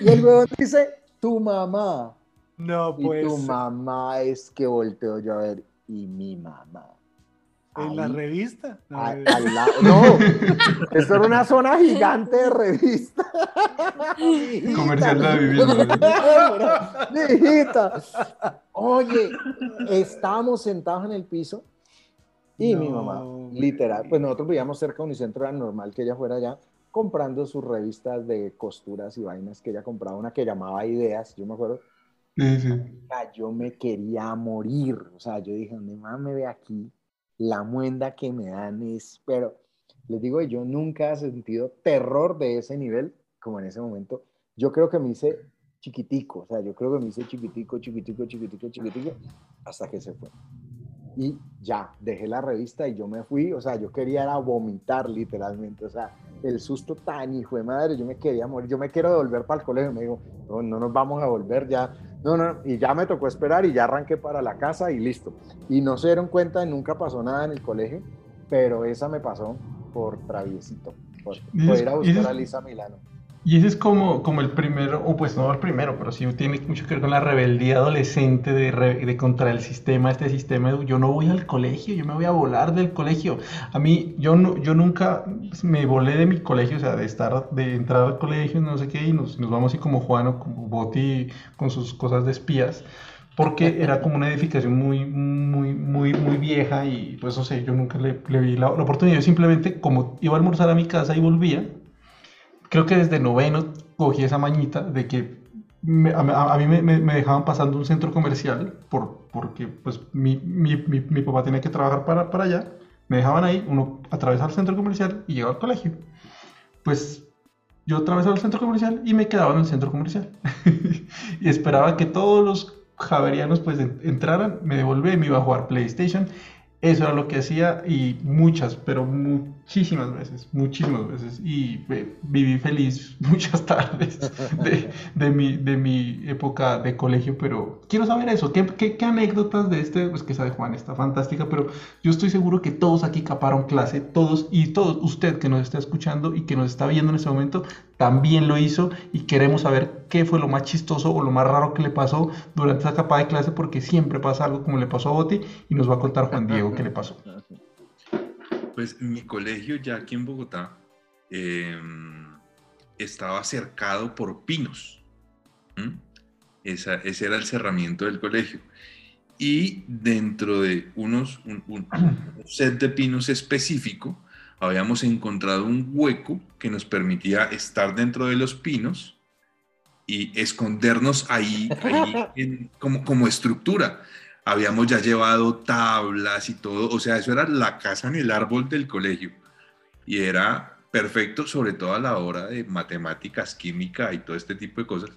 Y el huevón dice, tu mamá. No, Y pues. tu mamá es que volteo yo a ver, y mi mamá. En la revista. No, a- al lado- no, esto era una zona gigante de revista. Comercial de vivienda. Mijita. Oye, estábamos sentados en el piso y mi No, mamá, hombre. literal, pues nosotros vivíamos cerca de Unicentro, era normal que ella fuera allá comprando sus revistas de costuras y vainas que ella compraba, una que llamaba Ideas, yo me acuerdo, Yo me quería morir. O sea, yo dije, donde más me ve aquí, la muenda que me dan es, pero les digo, yo nunca he sentido terror de ese nivel como en ese momento. Yo creo que me hice chiquitico, o sea, yo creo que me hice chiquitico, chiquitico, chiquitico, chiquitico, hasta que se fue. Y ya, dejé la revista y yo me fui, o sea, yo quería era vomitar literalmente, o sea, el susto tan hijo de madre, yo me quería morir, yo me quiero devolver para el colegio, me dijo, no, no nos vamos a volver ya, no, no, y ya me tocó esperar y ya arranqué para la casa y listo. Y no se dieron cuenta, nunca pasó nada en el colegio, pero esa me pasó por traviesito, por, por ir a buscar a Lisa Milano. Y ese es como, como el primero, o pues no el primero, pero sí tiene mucho que ver con la rebeldía adolescente de, de contra el sistema, este sistema de yo no voy al colegio, yo me voy a volar del colegio. A mí, yo, no, yo nunca me volé de mi colegio, o sea, de estar, de entrar al colegio, no sé qué, y nos, nos vamos así como Juan o como Boti con sus cosas de espías, porque era como una edificación muy, muy, muy, muy vieja y pues no sé, yo nunca le, le vi la, la oportunidad, yo simplemente como iba a almorzar a mi casa y volvía, creo que desde noveno cogí esa mañita de que me- a, a- mí me, me- me dejaban pasando un centro comercial por, porque pues mi, mi, mi, mi papá tenía que trabajar para, para allá. Me dejaban ahí, uno atravesaba el centro comercial y llegaba al colegio. Pues yo atravesaba el centro comercial y me quedaba en el centro comercial. y esperaba que todos los javerianos pues en- entraran, me devolvía y me iba a jugar PlayStation. Eso era lo que hacía y muchas, pero muchísimas veces, muchísimas veces. Y eh, viví feliz muchas tardes de, de mi, de mi época de colegio, pero quiero saber eso. ¿Qué, qué, qué anécdotas de este? Pues que esa de Juan está fantástica, pero yo estoy seguro que todos aquí caparon clase, todos y todos, usted que nos está escuchando y que nos está viendo en este momento, también lo hizo y queremos saber qué fue lo más chistoso o lo más raro que le pasó durante esa capa de clase, porque siempre pasa algo como le pasó a Boti y nos va a contar Juan Diego qué le pasó. Pues mi colegio ya aquí en Bogotá eh, estaba cercado por pinos. ¿m? Esa- ese era el cerramiento del colegio. Y dentro de unos, un, un- un set de pinos específico, habíamos encontrado un hueco que nos permitía estar dentro de los pinos y escondernos ahí, ahí en- como, como estructura. Habíamos ya llevado tablas y todo, o sea, eso era la casa en el árbol del colegio. Y era perfecto, sobre todo a la hora de matemáticas, química y todo este tipo de cosas.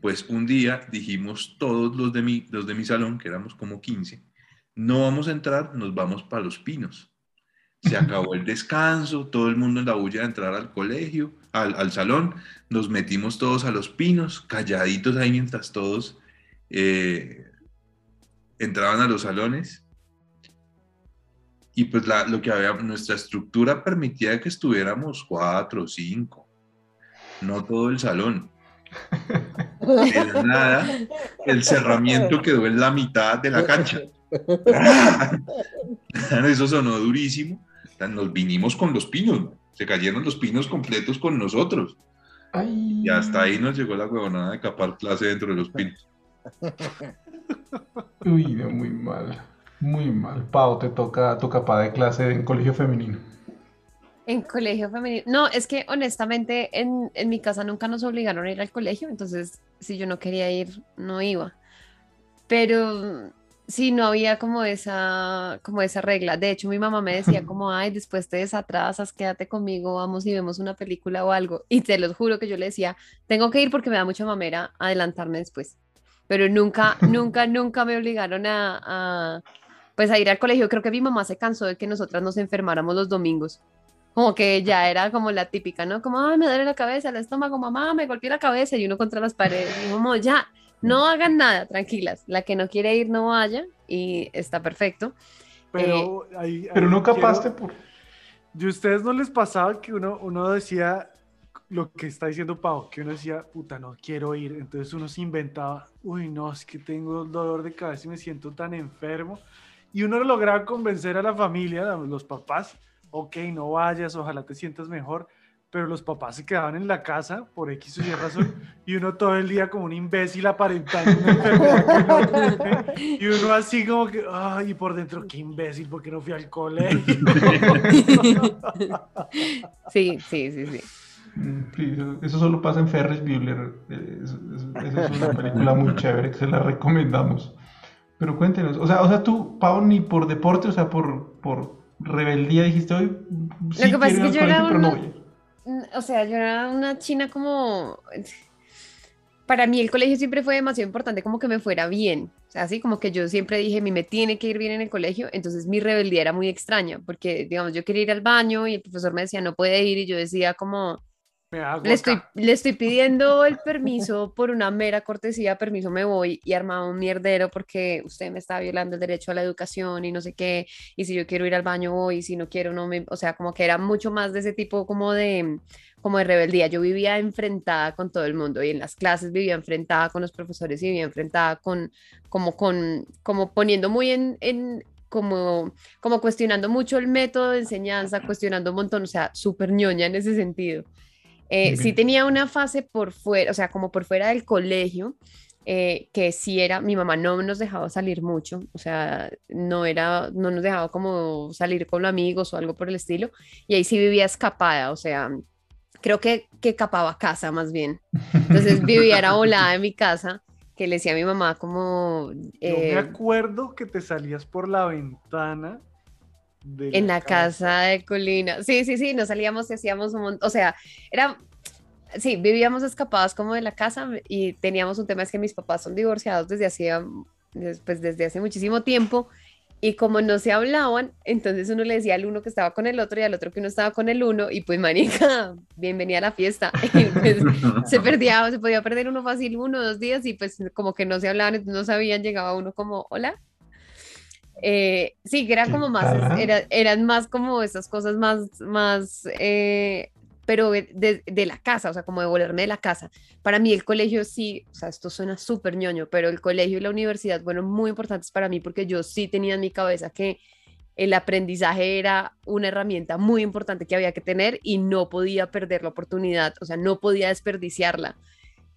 Pues un día dijimos todos los de mi, los de mi salón, que éramos como 15, no vamos a entrar, nos vamos para los pinos. Se acabó el descanso, todo el mundo en la bulla de entrar al colegio, al, al salón, nos metimos todos a los pinos, calladitos ahí mientras todos eh, entraban a los salones. Y pues la- lo que había, nuestra estructura permitía que estuviéramos cuatro o cinco, no todo el salón. De la nada, el cerramiento quedó en la mitad de la cancha. Eso sonó durísimo. Nos vinimos con los pinos. Se cayeron los pinos completos con nosotros. Ay. Y hasta ahí nos llegó la huevonada de capar clase dentro de los pinos. Uy, no, muy mal. Muy mal. Pau, te toca tu capa de clase en colegio femenino. En colegio femenino. No, es que honestamente en, en mi casa nunca nos obligaron a ir al colegio, entonces si yo no quería ir, no iba. Pero sí, no había como esa, como esa regla. De hecho, mi mamá me decía como, ay, después te desatrasas, quédate conmigo, vamos y vemos una película o algo. Y te los juro que yo le decía, tengo que ir porque me da mucha mamera adelantarme después. Pero nunca, nunca, nunca me obligaron a, a, pues a ir al colegio. Creo que mi mamá se cansó de que nosotras nos enfermáramos los domingos. Como que ya era como la típica, ¿no? Como, ay, me duele la cabeza, el estómago, mamá, me golpeé la cabeza y uno contra las paredes. Y como, ya, no hagan nada, tranquilas. La que no quiere ir no vaya y está perfecto. Pero, ahí- Pero ahí no capaste quiero- por... ¿Y a ustedes no les pasaba que uno, uno decía lo que está diciendo Pau, que uno decía, puta, no quiero ir? Entonces uno se inventaba, uy, no, es que tengo dolor de cabeza y me siento tan enfermo. y uno lograba convencer a la familia, a los papás, ok, no vayas, ojalá te sientas mejor, pero los papás se quedaban en la casa por X o Y razón y uno todo el día como un imbécil aparentando una enfermedad y uno así como que, ay, por dentro, qué imbécil, porque no fui al colegio. Sí, sí, sí, sí. Mm, sí, eso- Eso solo pasa en Ferris Bueller. eh, es- es- Esa es una película muy chévere que se la recomendamos. Pero cuéntenos, o sea, o sea, tú, Pau, ni por deporte, o sea, por, por rebeldía dijiste hoy. Sí que pasa es que yo era no una-. Mm, O sea, yo era una china como... Para mí el colegio siempre fue demasiado importante como que me fuera bien. O sea, así como que yo siempre dije, a mí me tiene que ir bien en el colegio. Entonces mi rebeldía era muy extraña porque, digamos, yo quería ir al baño y el profesor me decía, no puede ir. Y yo decía como, le estoy, le estoy pidiendo el permiso por una mera cortesía, permiso me voy y armaba un mierdero porque usted me está violando el derecho a la educación y no sé qué, y si yo quiero ir al baño voy, y si no quiero no me, o sea, como que era mucho más de ese tipo como de, como de rebeldía. Yo vivía enfrentada con todo el mundo y en las clases vivía enfrentada con los profesores y vivía enfrentada con, como con, como poniendo muy en, en como, como cuestionando mucho el método de enseñanza, cuestionando un montón, o sea, súper ñoña en ese sentido. Eh, sí tenía una fase por fuera, o sea, como por fuera del colegio, eh, que sí era, mi mamá no nos dejaba salir mucho, o sea, no era, no nos dejaba como salir con amigos o algo por el estilo, y ahí sí vivía escapada, o sea, creo que, que escapaba casa más bien. Entonces vivía era volada en mi casa, que le decía a mi mamá como... Yo eh, me acuerdo que te salías por la ventana de en la casa de Colina. Sí, sí, sí, nos salíamos y hacíamos un montón, o sea, era, sí, vivíamos escapados como de la casa y teníamos un tema, es que mis papás son divorciados desde hacía, pues desde hace muchísimo tiempo y como no se hablaban, entonces uno le decía al uno que estaba con el otro y al otro que uno estaba con el uno y pues manica, bienvenida a la fiesta. Y pues, se perdía, se podía perder uno fácil uno, dos días y pues como que no se hablaban, entonces no sabían, llegaba uno como, hola. Eh, sí, que era ¿Qué como más, era- eran más como esas cosas más, más, eh, pero de, la casa, o sea, como de volarme de la casa. Para mí el colegio sí, o sea, esto suena súper ñoño, pero el colegio y la universidad fueron muy importantes para mí porque yo sí tenía en mi cabeza que el aprendizaje era una herramienta muy importante que había que tener y no podía perder la oportunidad, o sea, no podía desperdiciarla.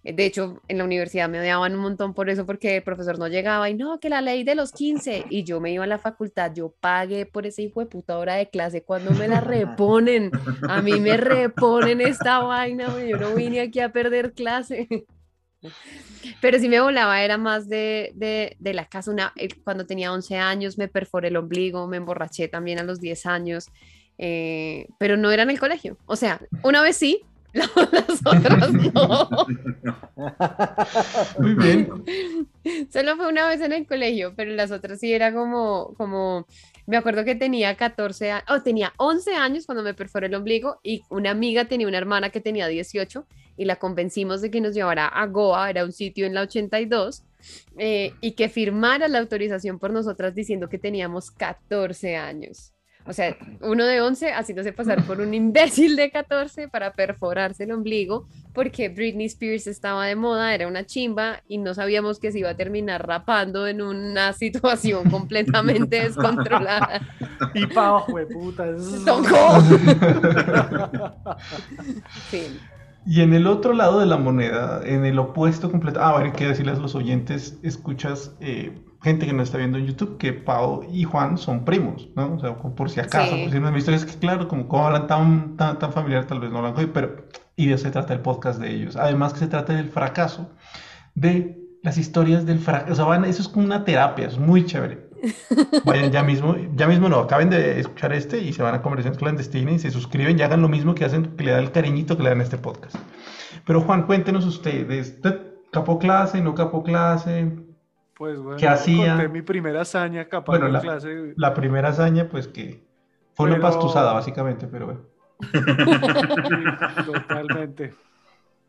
Eh, De hecho, en la universidad me odiaban un montón por eso, porque el profesor no llegaba y no, que la ley de los 15, y yo me iba a la facultad, yo pagué por ese hijo de puta hora de clase, cuando me la reponen, a mí me reponen esta vaina, yo no vine aquí a perder clase. Pero si me volaba era más de, de, de la casa. Una, eh, cuando tenía 11 años me perforé el ombligo, me emborraché también a los 10 años, eh, pero no era en el colegio. O sea, una vez sí, las otras no. Muy bien. Solo fue una vez en el colegio, pero las otras sí era como, como, me acuerdo que tenía 14 años, oh, tenía 11 años cuando me perforé el ombligo y una amiga tenía una hermana que tenía 18 y la convencimos de que nos llevara a Goa, era un sitio en la 82, eh, y que firmara la autorización por nosotras diciendo que teníamos 14 años. O sea, uno de 11 haciéndose pasar por un imbécil de 14 para perforarse el ombligo porque Britney Spears estaba de moda, era una chimba y no sabíamos que se iba a terminar rapando en una situación completamente descontrolada. Y pa' abajo de puta. Tocó. Sí. Y en el otro lado de la moneda, en el opuesto completo, ah, bueno, hay que decirles a los oyentes, escuchas eh, gente que nos está viendo en YouTube que Pau y Juan son primos, ¿no? O sea, por si acaso, Sí. por si no han visto, es que claro, como, como hablan tan, tan, tan familiar, tal vez no han oído, pero y de eso se trata el podcast de ellos. Además que se trata del fracaso, de las historias del fracaso, o sea, van- eso es como una terapia, es muy chévere. Vayan ya mismo, ya mismo no, acaben de escuchar este y se van a Conversaciones Clandestinas y se suscriben y hagan lo mismo que hacen, que le da el cariñito que le dan a este podcast. Pero Juan, cuéntenos ustedes, ¿usted capó clase, no capó clase? Pues bueno, ¿Qué hacía? conté mi primera hazaña capaz Bueno, de la- clase. La primera hazaña, pues que fue una Pero- pastuzada, básicamente, pero bueno. Sí, totalmente.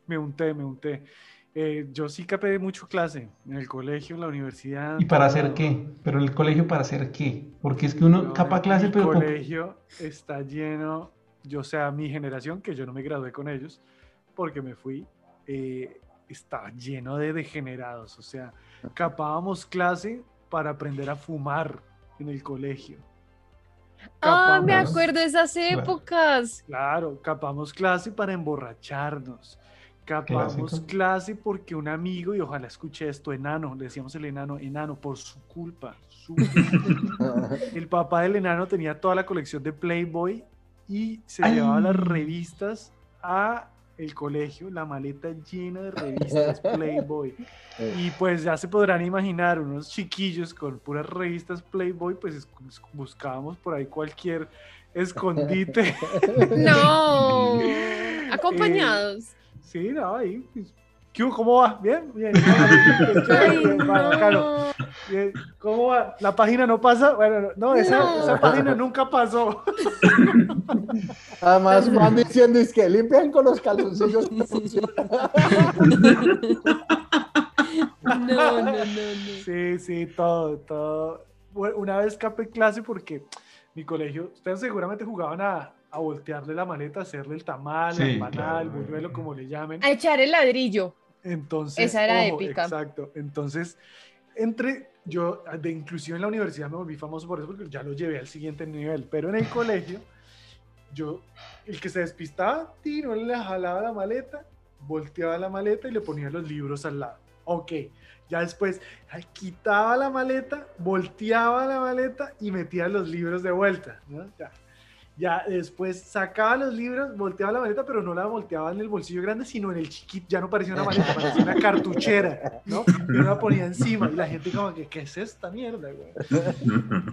Me unté, me unté. Eh, yo sí capé mucho clase en el colegio, en la universidad. ¿Y para hacer qué? Pero en el colegio, ¿para hacer qué? Porque es que uno No, capa clase, mi pero como- colegio está lleno, yo sea, mi generación, que yo no me gradué con ellos, porque me fui, eh, estaba lleno de degenerados. O sea, capábamos clase para aprender a fumar en el colegio. Ah, me acuerdo de esas épocas. Claro, capamos clase para emborracharnos. Capamos Clásico. clase porque un amigo, y ojalá escuche esto, enano, le decíamos el enano, enano, por su culpa. su culpa. el papá del enano tenía toda la colección de Playboy y se Ay. llevaba las revistas a el colegio, la maleta llena de revistas Playboy. Y pues ya se podrán imaginar, unos chiquillos con puras revistas Playboy, pues es- buscábamos por ahí cualquier escondite. No. Eh, Acompañados. Sí, no, ahí. pues. ¿Cómo va? ¿Bien? No. Bien. ¿Cómo va? ¿La página no pasa? Bueno, no, esa, No. esa página nunca pasó. Además van diciendo es que limpian con los calzoncillos. que funciona". No, no, no, no. Sí, sí, todo, todo. Una vez escapé clase porque mi colegio, ustedes seguramente jugaban a, a voltearle la maleta, hacerle el tamal, Sí, la empanada, el claro. buñuelo, como le llamen. A echar el ladrillo. Entonces, Esa era ojo, épica. Exacto. Entonces, entre yo, de inclusive en la universidad me volví famoso por eso, porque ya lo llevé al siguiente nivel. Pero en el colegio, yo, el que se despistaba, tiro, le jalaba la maleta, volteaba la maleta y le ponía los libros al lado. Ok. Ya después quitaba la maleta, volteaba la maleta y metía los libros de vuelta. ¿no? Ya. Ya después sacaba los libros, volteaba la maleta, pero no la volteaba en el bolsillo grande, sino en el chiquito. Ya no parecía una maleta, parecía una cartuchera, ¿no? Y uno la ponía encima y la gente como que, ¿qué es esta mierda, güey?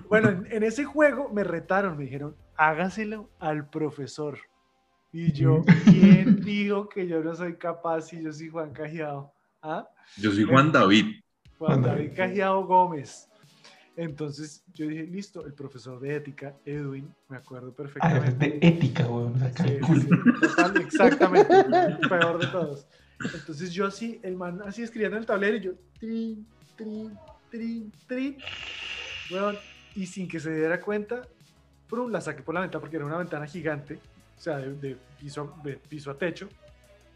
Bueno, en, en ese juego me retaron, me dijeron, hágaselo al profesor. Y yo, ¿quién dijo que yo no soy capaz si yo soy Juan Cajiao? ¿Ah? Yo soy Juan David. Juan David. Cajiao Gómez. Entonces yo dije, listo, el profesor de ética, Edwin, me acuerdo Ah, perfectamente. es de ética, weón. o sea, Sí, sí, calcule. sí, total, exactamente, el peor de todos. Entonces yo así, el man así escribiendo en el tablero y yo, trin, trin, trin, trin, weón, y sin que se diera cuenta, prum, la saqué por la ventana porque era una ventana gigante, o sea, de, de piso, de piso a techo,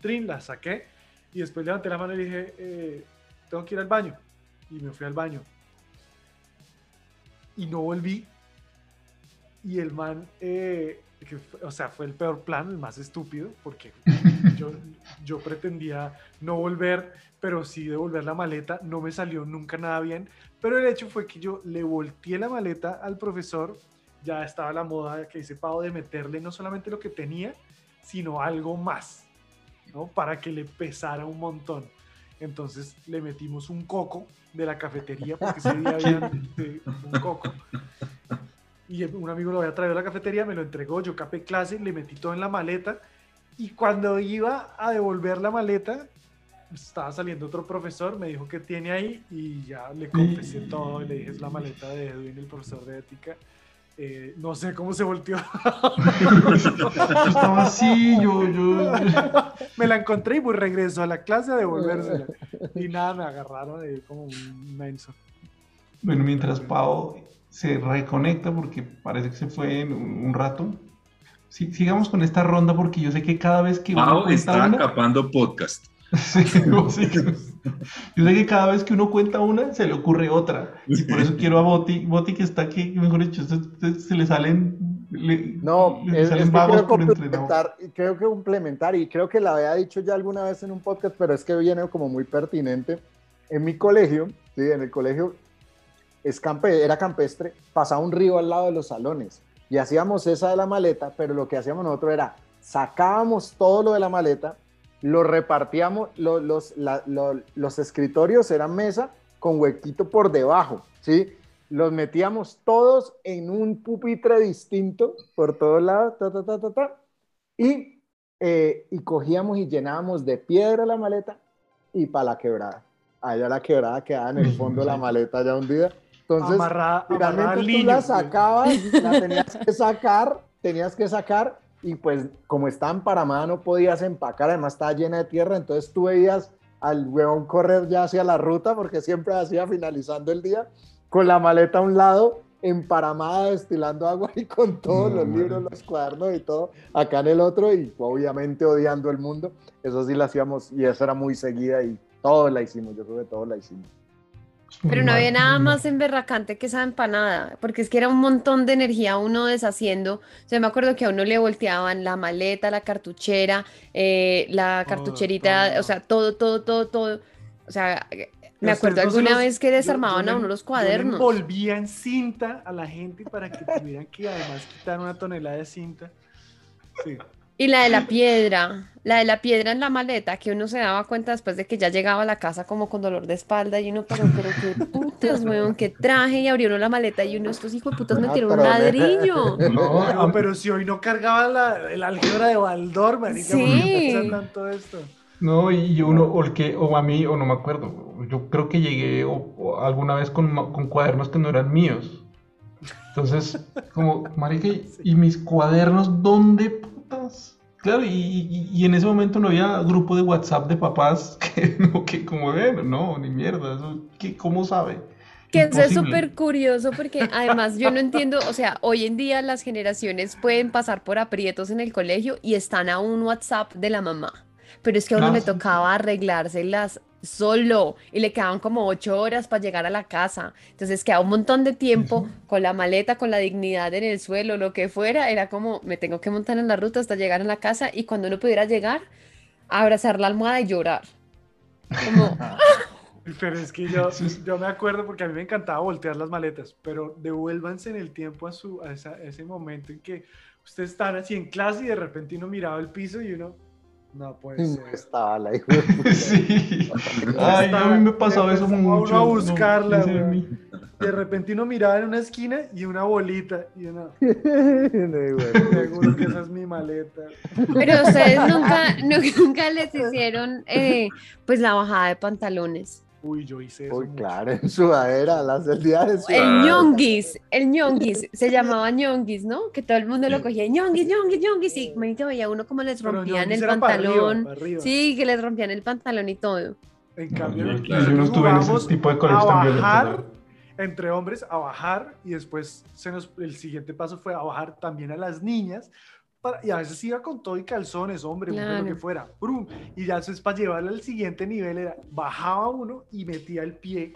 trin, la saqué y después levanté la mano y dije, eh, tengo que ir al baño, y me fui al baño. Y no volví, y el man, eh, que o sea, fue el peor plan, el más estúpido, porque yo, yo pretendía no volver, pero sí devolver la maleta, no me salió nunca nada bien, pero el hecho fue que yo le volteé la maleta al profesor, ya estaba la moda que dice Pau de meterle no solamente lo que tenía, sino algo más, ¿no? Para que le pesara un montón. Entonces le metimos un coco de la cafetería, porque ese día había de- un coco. Y un amigo lo había traído a la cafetería, me lo entregó, yo capé clase, le metí todo en la maleta. Y cuando iba a devolver la maleta, estaba saliendo otro profesor, me dijo que tiene ahí y ya le confesé todo. Le dije, es la maleta de Edwin, el profesor de ética. Eh, no sé cómo se volteó. Yo estaba así, yo, yo. me la encontré y pues regresó a la clase a devolvérsela. Y nada, me agarraron ahí como un menso. Bueno, mientras Pau se reconecta porque parece que se fue en un un rato. Sí, sigamos con esta ronda porque yo sé que cada vez que Pau está una, acapando podcast. Sí, sí. yo sé que cada vez que uno cuenta una se le ocurre otra y por eso quiero a Boti, Boti que está aquí, mejor dicho, se, se- se le salen, le, No, le es, salen es que la complementar, creo que complementar, y creo que la había dicho ya alguna vez en un podcast, pero es que viene como muy pertinente. En mi colegio, sí, en el colegio es campe, era campestre, pasaba un río al lado de los salones y hacíamos esa de la maleta, pero lo que hacíamos nosotros era sacábamos todo lo de la maleta, lo repartíamos, lo- los, la- lo- los escritorios eran mesa con huequito por debajo, ¿sí? Los metíamos todos en un pupitre distinto por todos lados, ta, ta, ta, ta, ta, y, eh, y cogíamos y llenábamos de piedra la maleta y para la quebrada. Allá la quebrada quedaba en el fondo de la maleta ya hundida. Entonces, amarrada, finalmente al tú la sacabas, la tenías que sacar, tenías que sacar y pues como estaba emparamada no podías empacar, además estaba llena de tierra, entonces tú veías al huevón correr ya hacia la ruta porque siempre hacía finalizando el día con la maleta a un lado, emparamada, destilando agua y con todos No, los man. libros, los cuadernos y todo acá en el otro y obviamente odiando el mundo. Eso sí la hacíamos y eso era muy seguida y todos la hicimos, yo creo que todos la hicimos. Pero no había nada más emberracante que esa empanada, porque es que era un montón de energía uno deshaciendo. O sea, me acuerdo que a uno le volteaban la maleta, la cartuchera, eh, la Todo, cartucherita, todo. o sea, todo, todo, todo, todo. O sea, me ¿Y a acuerdo alguna los- vez que yo- yo desarmaban a uno los cuadernos. envolvía en cinta a la gente para que tuvieran que además quitar una tonelada de cinta. Sí. Y la de la piedra, la de la piedra en la maleta, que uno se daba cuenta después de que ya llegaba a la casa como con dolor de espalda y uno, pero, pero qué putas, weón, qué traje, y abrió uno la maleta y uno, estos hijos de putas Ah, metieron un ladrillo. No, Pero, a- pero si hoy no cargaba la, el álgebra de Baldor, marica, ¿por qué Sí. tanto esto? No, y uno, o el que, o a mí, o no me acuerdo, yo creo que llegué o- o alguna vez con, con cuadernos que no eran míos. Entonces, como, marica, ¿y- ¿y mis cuadernos dónde putas? Claro, y, y- y en ese momento no había grupo de WhatsApp de papás que, no, que como ven, no, ni mierda, eso, ¿qué- ¿cómo sabe? Que eso es súper curioso porque además yo no entiendo, o sea, hoy en día las generaciones pueden pasar por aprietos en el colegio y están a un WhatsApp de la mamá, pero es que a uno Ah, le sí. tocaba arreglárselas solo y le quedaban como ocho horas para llegar a la casa, entonces quedaba un montón de tiempo con la maleta, con la dignidad en el suelo, lo que fuera, era como me tengo que montar en la ruta hasta llegar a la casa y cuando uno pudiera llegar, abrazar la almohada y llorar. Como, Pero es que yo, yo me acuerdo porque a mí me encantaba voltear las maletas, pero devuélvanse en el tiempo a, su, a, esa- a ese momento en que ustedes están así en clase y de repente uno miraba el piso y uno, no puede No ser. estaba la hijo de puta. Sí. Ay, a mí me pasaba eso mucho. a no, buscarla, ese de repente uno miraba en una esquina y una bolita y uno, No, güey. seguro que esa es mi maleta. Pero ustedes nunca, nu- nunca les hicieron eh, pues la bajada de pantalones. Uy, yo hice eso. Uy, mucho. claro, en sudadera, las del día de El sudadera. ñonguis, el ñonguis, se llamaba ñonguis, ¿no? Que todo el mundo lo cogía, ñonguis, ñonguis, ñonguis, y me veía uno como les rompían el era para arriba, pantalón. para arriba. Sí, que les rompían el pantalón y todo. En cambio, claro. yo no nosotros estuve en ese jugábamos tipo de a colegios bajar entre hombres, a bajar y después se nos, el siguiente paso fue a bajar también a las niñas. Para- y a veces iba con todo y calzones, hombre, mujer, lo que Claro. fuera. brum, y ya después para llevarla al siguiente nivel era, bajaba uno y metía el pie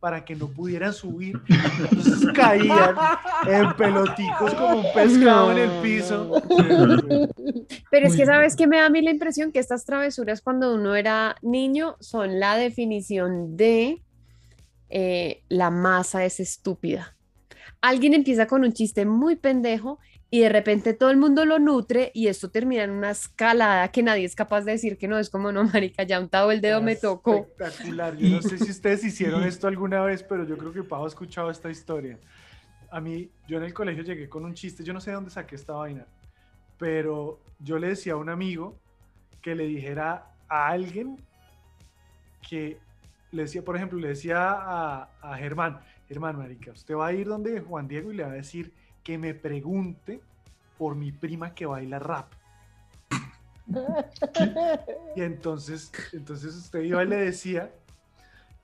para que no pudieran subir. Entonces caían en peloticos como un pescado en el No, piso. Pero es que. ¿sabes qué me da a mí la impresión? Que estas travesuras cuando uno era niño son la definición de eh, la masa es estúpida. Alguien empieza con un chiste muy pendejo y de repente todo el mundo lo nutre y esto termina en una escalada que nadie es capaz de decir que no es como no, marica, ya untado el dedo me tocó. Espectacular. Yo no sé si ustedes hicieron esto alguna vez, pero yo creo que Pau ha escuchado esta historia. A mí, yo en el colegio llegué con un chiste, yo no sé de dónde saqué esta vaina, pero yo le decía a un amigo que le dijera a alguien que le decía, por ejemplo, le decía a, a Germán, Germán, marica, usted va a ir donde Juan Diego y le va a decir que me pregunte por mi prima que baila rap. Y entonces, entonces usted iba y le decía,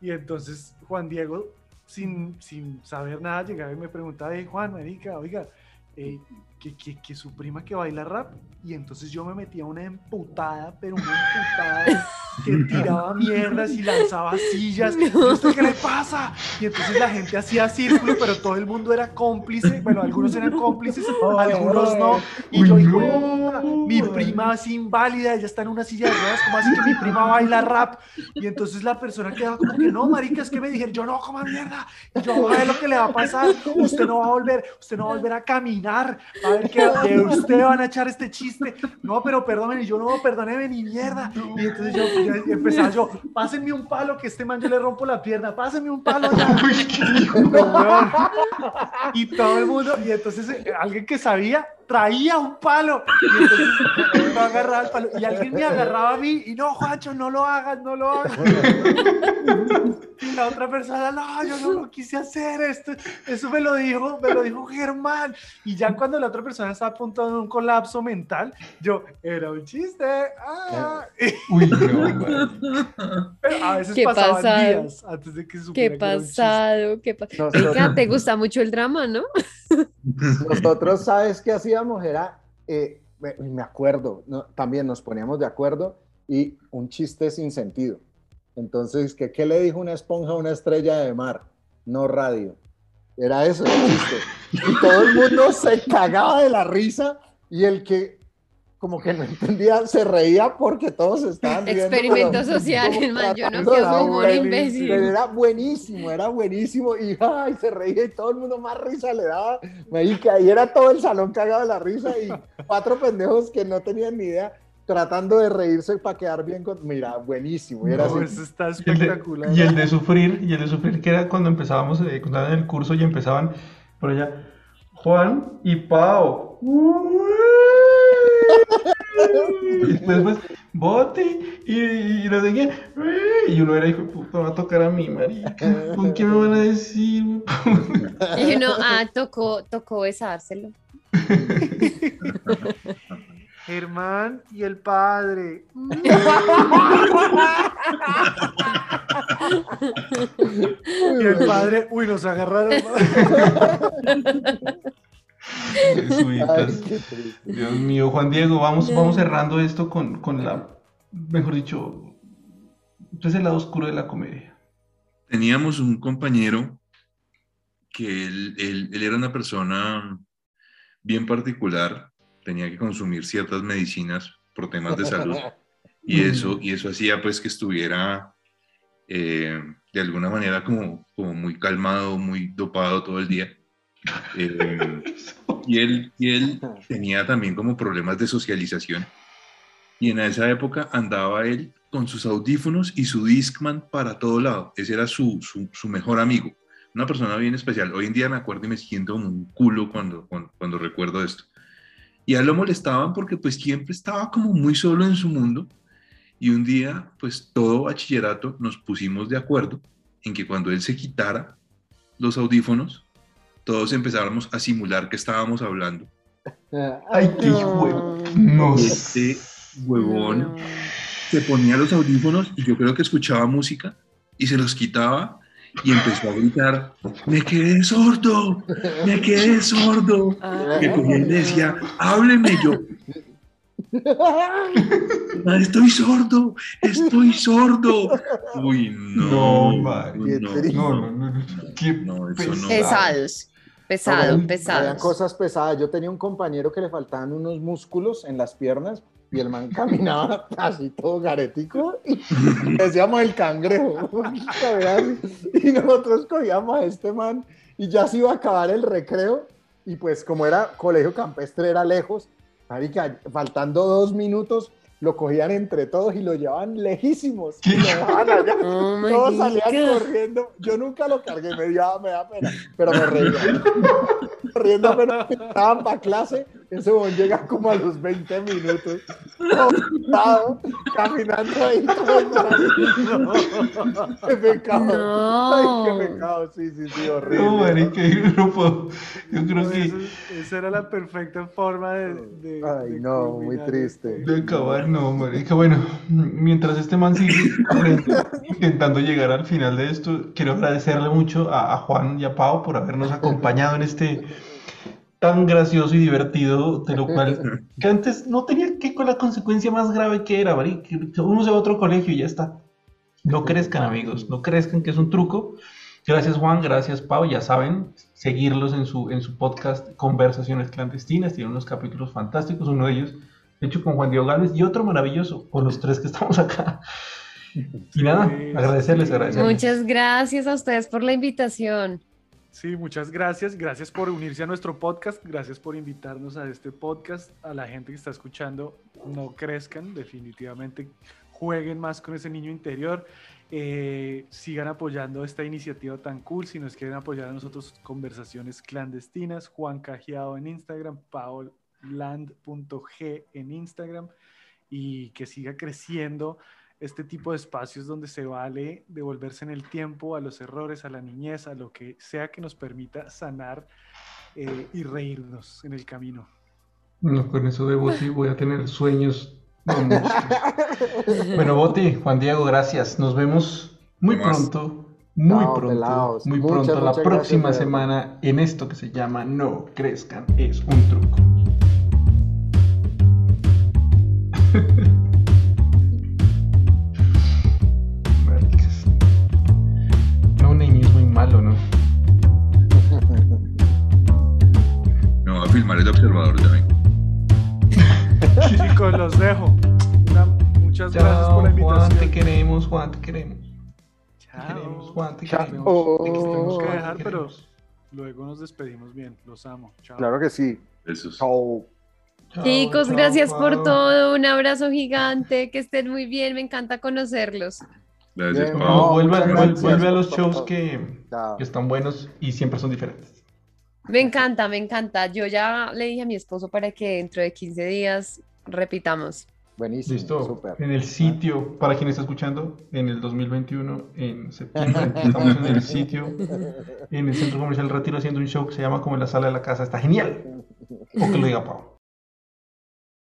y entonces Juan Diego, sin, sin saber nada, llegaba y me preguntaba, "Ey, Juan, marica, oiga, eh, que, que, que su prima que baila rap, y entonces yo me metía una emputada, pero una emputada que tiraba mierdas y lanzaba sillas. ¿Y usted qué le pasa? Y entonces la gente hacía círculo, pero todo el mundo era cómplice. Bueno, algunos eran cómplices, algunos no. Y yo, no. de puta, mi prima es inválida, ella está en una silla de ruedas, ¿cómo así que mi prima baila rap? Y entonces la persona quedaba como que no, marica, es que me dijeron, yo no, coma mierda. Y yo, a ver lo que le va a pasar, usted no va a volver, usted no va a volver a caminar, a ver que de usted van a echar este chiste. No, pero perdóneme, y yo no, perdóneme ni mierda. Y entonces yo, yo empezaba yo, pásenme un palo que este man yo le rompo la pierna, pásenme un palo ya. Weón. Y todo el mundo, y entonces eh, alguien que sabía traía un palo. Y entonces yo agarraba el palo. Y alguien me agarraba a mí, y no, Juancho, no lo hagas, no lo hagas. Y la otra persona, no, yo no lo quise hacer esto. Eso me lo dijo, me lo dijo Germán. Y ya cuando la otra persona estaba a punto de un colapso mental, yo, era un chiste. ah". Uy. Pero a veces Qué pasaban pasado. días antes de que se Qué supiera que era un chiste. pasado, qué pasado. Te gusta mucho el drama, ¿no? Nosotros, ¿sabes qué hacíamos? Era, eh, me acuerdo, también nos poníamos de acuerdo y un chiste sin sentido. Entonces, ¿qué, ¿qué le dijo una esponja a una estrella de mar? No radio. Era eso, el chiste. Y todo el mundo se cagaba de la risa y el que como que no entendía se reía porque todos estaban riendo. Experimento pero social, man, yo no quiero humor imbécil. Pero era buenísimo, era buenísimo y ay, se reía y todo el mundo más risa le daba. Marica, y era todo el salón cagado de la risa y cuatro pendejos que no tenían ni idea tratando de reírse para quedar bien con... Mira, buenísimo. Y era No, así, eso está Y el, espectacular. de, y el de sufrir, y el de sufrir que era cuando empezábamos, eh, cuando estaban en el curso y empezaban por allá, Juan y Pau. Y después, Boti y, y no sé qué. Y uno era hijo de puta, va a tocar a mí, marica. ¿Con qué me van a decir? Y uno, ah, tocó, tocó besárselo. Germán y el padre. Y el padre, uy, nos agarraron. Jesuitas. ay. Dios mío, Juan Diego, vamos, vamos cerrando esto con, con la, mejor dicho, es el lado oscuro de la comedia. Teníamos un compañero que él, él- él era una persona bien particular, tenía que consumir ciertas medicinas por temas de salud y eso, y eso hacía pues que estuviera eh, de alguna manera como, como muy calmado, muy dopado todo el día. Eh, y, él, y él tenía también como problemas de socialización. Y en esa época andaba él con sus audífonos y su Discman para todo lado. Ese era su, su, mejor amigo. Una persona bien especial. Hoy en día me acuerdo y me siento como un culo cuando, cuando, cuando recuerdo esto. Y a lo molestaban porque pues siempre estaba como muy solo en su mundo. Y un día, pues todo bachillerato nos pusimos de acuerdo en que cuando él se quitara los audífonos, todos empezáramos a simular que estábamos hablando. Ay, qué Y este huevón No. se ponía los audífonos y yo creo que escuchaba música y se los quitaba y empezó a gritar, me quedé sordo, me quedé sordo. Ah, Que cogía y le decía, hábleme yo, "Ah, estoy sordo, estoy sordo. Uy, no, No, no. No, no, no, no. Qué No, eso no. Pesados. Pesado, Habían- Habían pesados. cosas pesadas. Yo tenía un compañero que le faltaban unos músculos en las piernas y el man caminaba así todo garetico y decíamos el cangrejo. y nosotros cogíamos a este man y ya se iba a acabar el recreo y pues como era colegio campestre era lejos, marica, faltando dos minutos lo cogían entre todos y lo llevaban lejísimos y lo dejaban allá. Oh Todos salían God. corriendo. Yo nunca lo cargué, me, dio, me da pena, pero me reía. Corriendo, pero estaban para clase. Ese momento llega como a los 20 minutos. sudado, caminando ahí todo mal. Qué pecado. No. Ay, qué pecado. Sí, sí, sí, horrible. No, marica, yo no puedo. Yo creo que Eso- esa era la perfecta forma de. de- Ay, de no, muy triste. esto. de acabar, no, marica. Bueno, mientras este man sigue intentando llegar al final de esto, quiero agradecerle mucho a, a Juan y a Pau por habernos acompañado en este tan gracioso y divertido, de lo cual que antes no tenía que con la consecuencia más grave que era, que uno se va a otro colegio y ya está. No crezcan, amigos, no crezcan, que es un truco. Gracias, Juan, gracias, Pau. Ya saben, seguirlos en su, en su podcast Conversaciones Clandestinas. Tiene unos capítulos fantásticos, uno de ellos, hecho, con Juan Diego Gálvez y otro maravilloso, con los tres que estamos acá. Y nada, agradecerles, agradecerles. Muchas gracias a ustedes por la invitación. Sí, muchas gracias. Gracias por unirse a nuestro podcast. Gracias por invitarnos a este podcast. A la gente que está escuchando, no crezcan, definitivamente jueguen más con ese niño interior. Eh, sigan apoyando esta iniciativa tan cool. Si nos quieren apoyar a nosotros, conversaciones clandestinas. Juan Cajiao en Instagram, paoland.g en Instagram. Y que siga creciendo este tipo de espacios donde se vale devolverse en el tiempo a los errores, a la niñez, a lo que sea que nos permita sanar eh, y reírnos en el camino. No, con eso de Boti voy a tener sueños. Vamos. Bueno, Boti, Juan Diego, gracias. Nos vemos muy pronto, muy pronto, pelados. muy Muchas, pronto, la próxima gracias, semana en esto que se llama No Crezcan, es un truco. los dejo. Una- muchas gracias por la Chao, Juan, te invitación. queremos, Juan, te queremos. Te queremos. Juan, te Chao. queremos. Oh. Te tenemos que Juan, dejar, te pero queremos. luego nos despedimos bien. Los amo. Chao. Claro que sí. Besos. Chao. Chao, Chicos, chao, gracias por todo. Un abrazo gigante. Que estén muy bien. Me encanta conocerlos. Gracias, Pau. no, vuelve, gracias a los shows que están buenos y siempre son diferentes. Me encanta, me encanta. Yo ya le dije a mi esposo para que dentro de 15 días repitamos. Buenísimo. Listo. En el sitio, para quien está escuchando, en el 2021, en septiembre, estamos en el sitio, en el Centro Comercial Retiro, haciendo un show que se llama como en la sala de la casa. Está genial. O que lo diga Pau.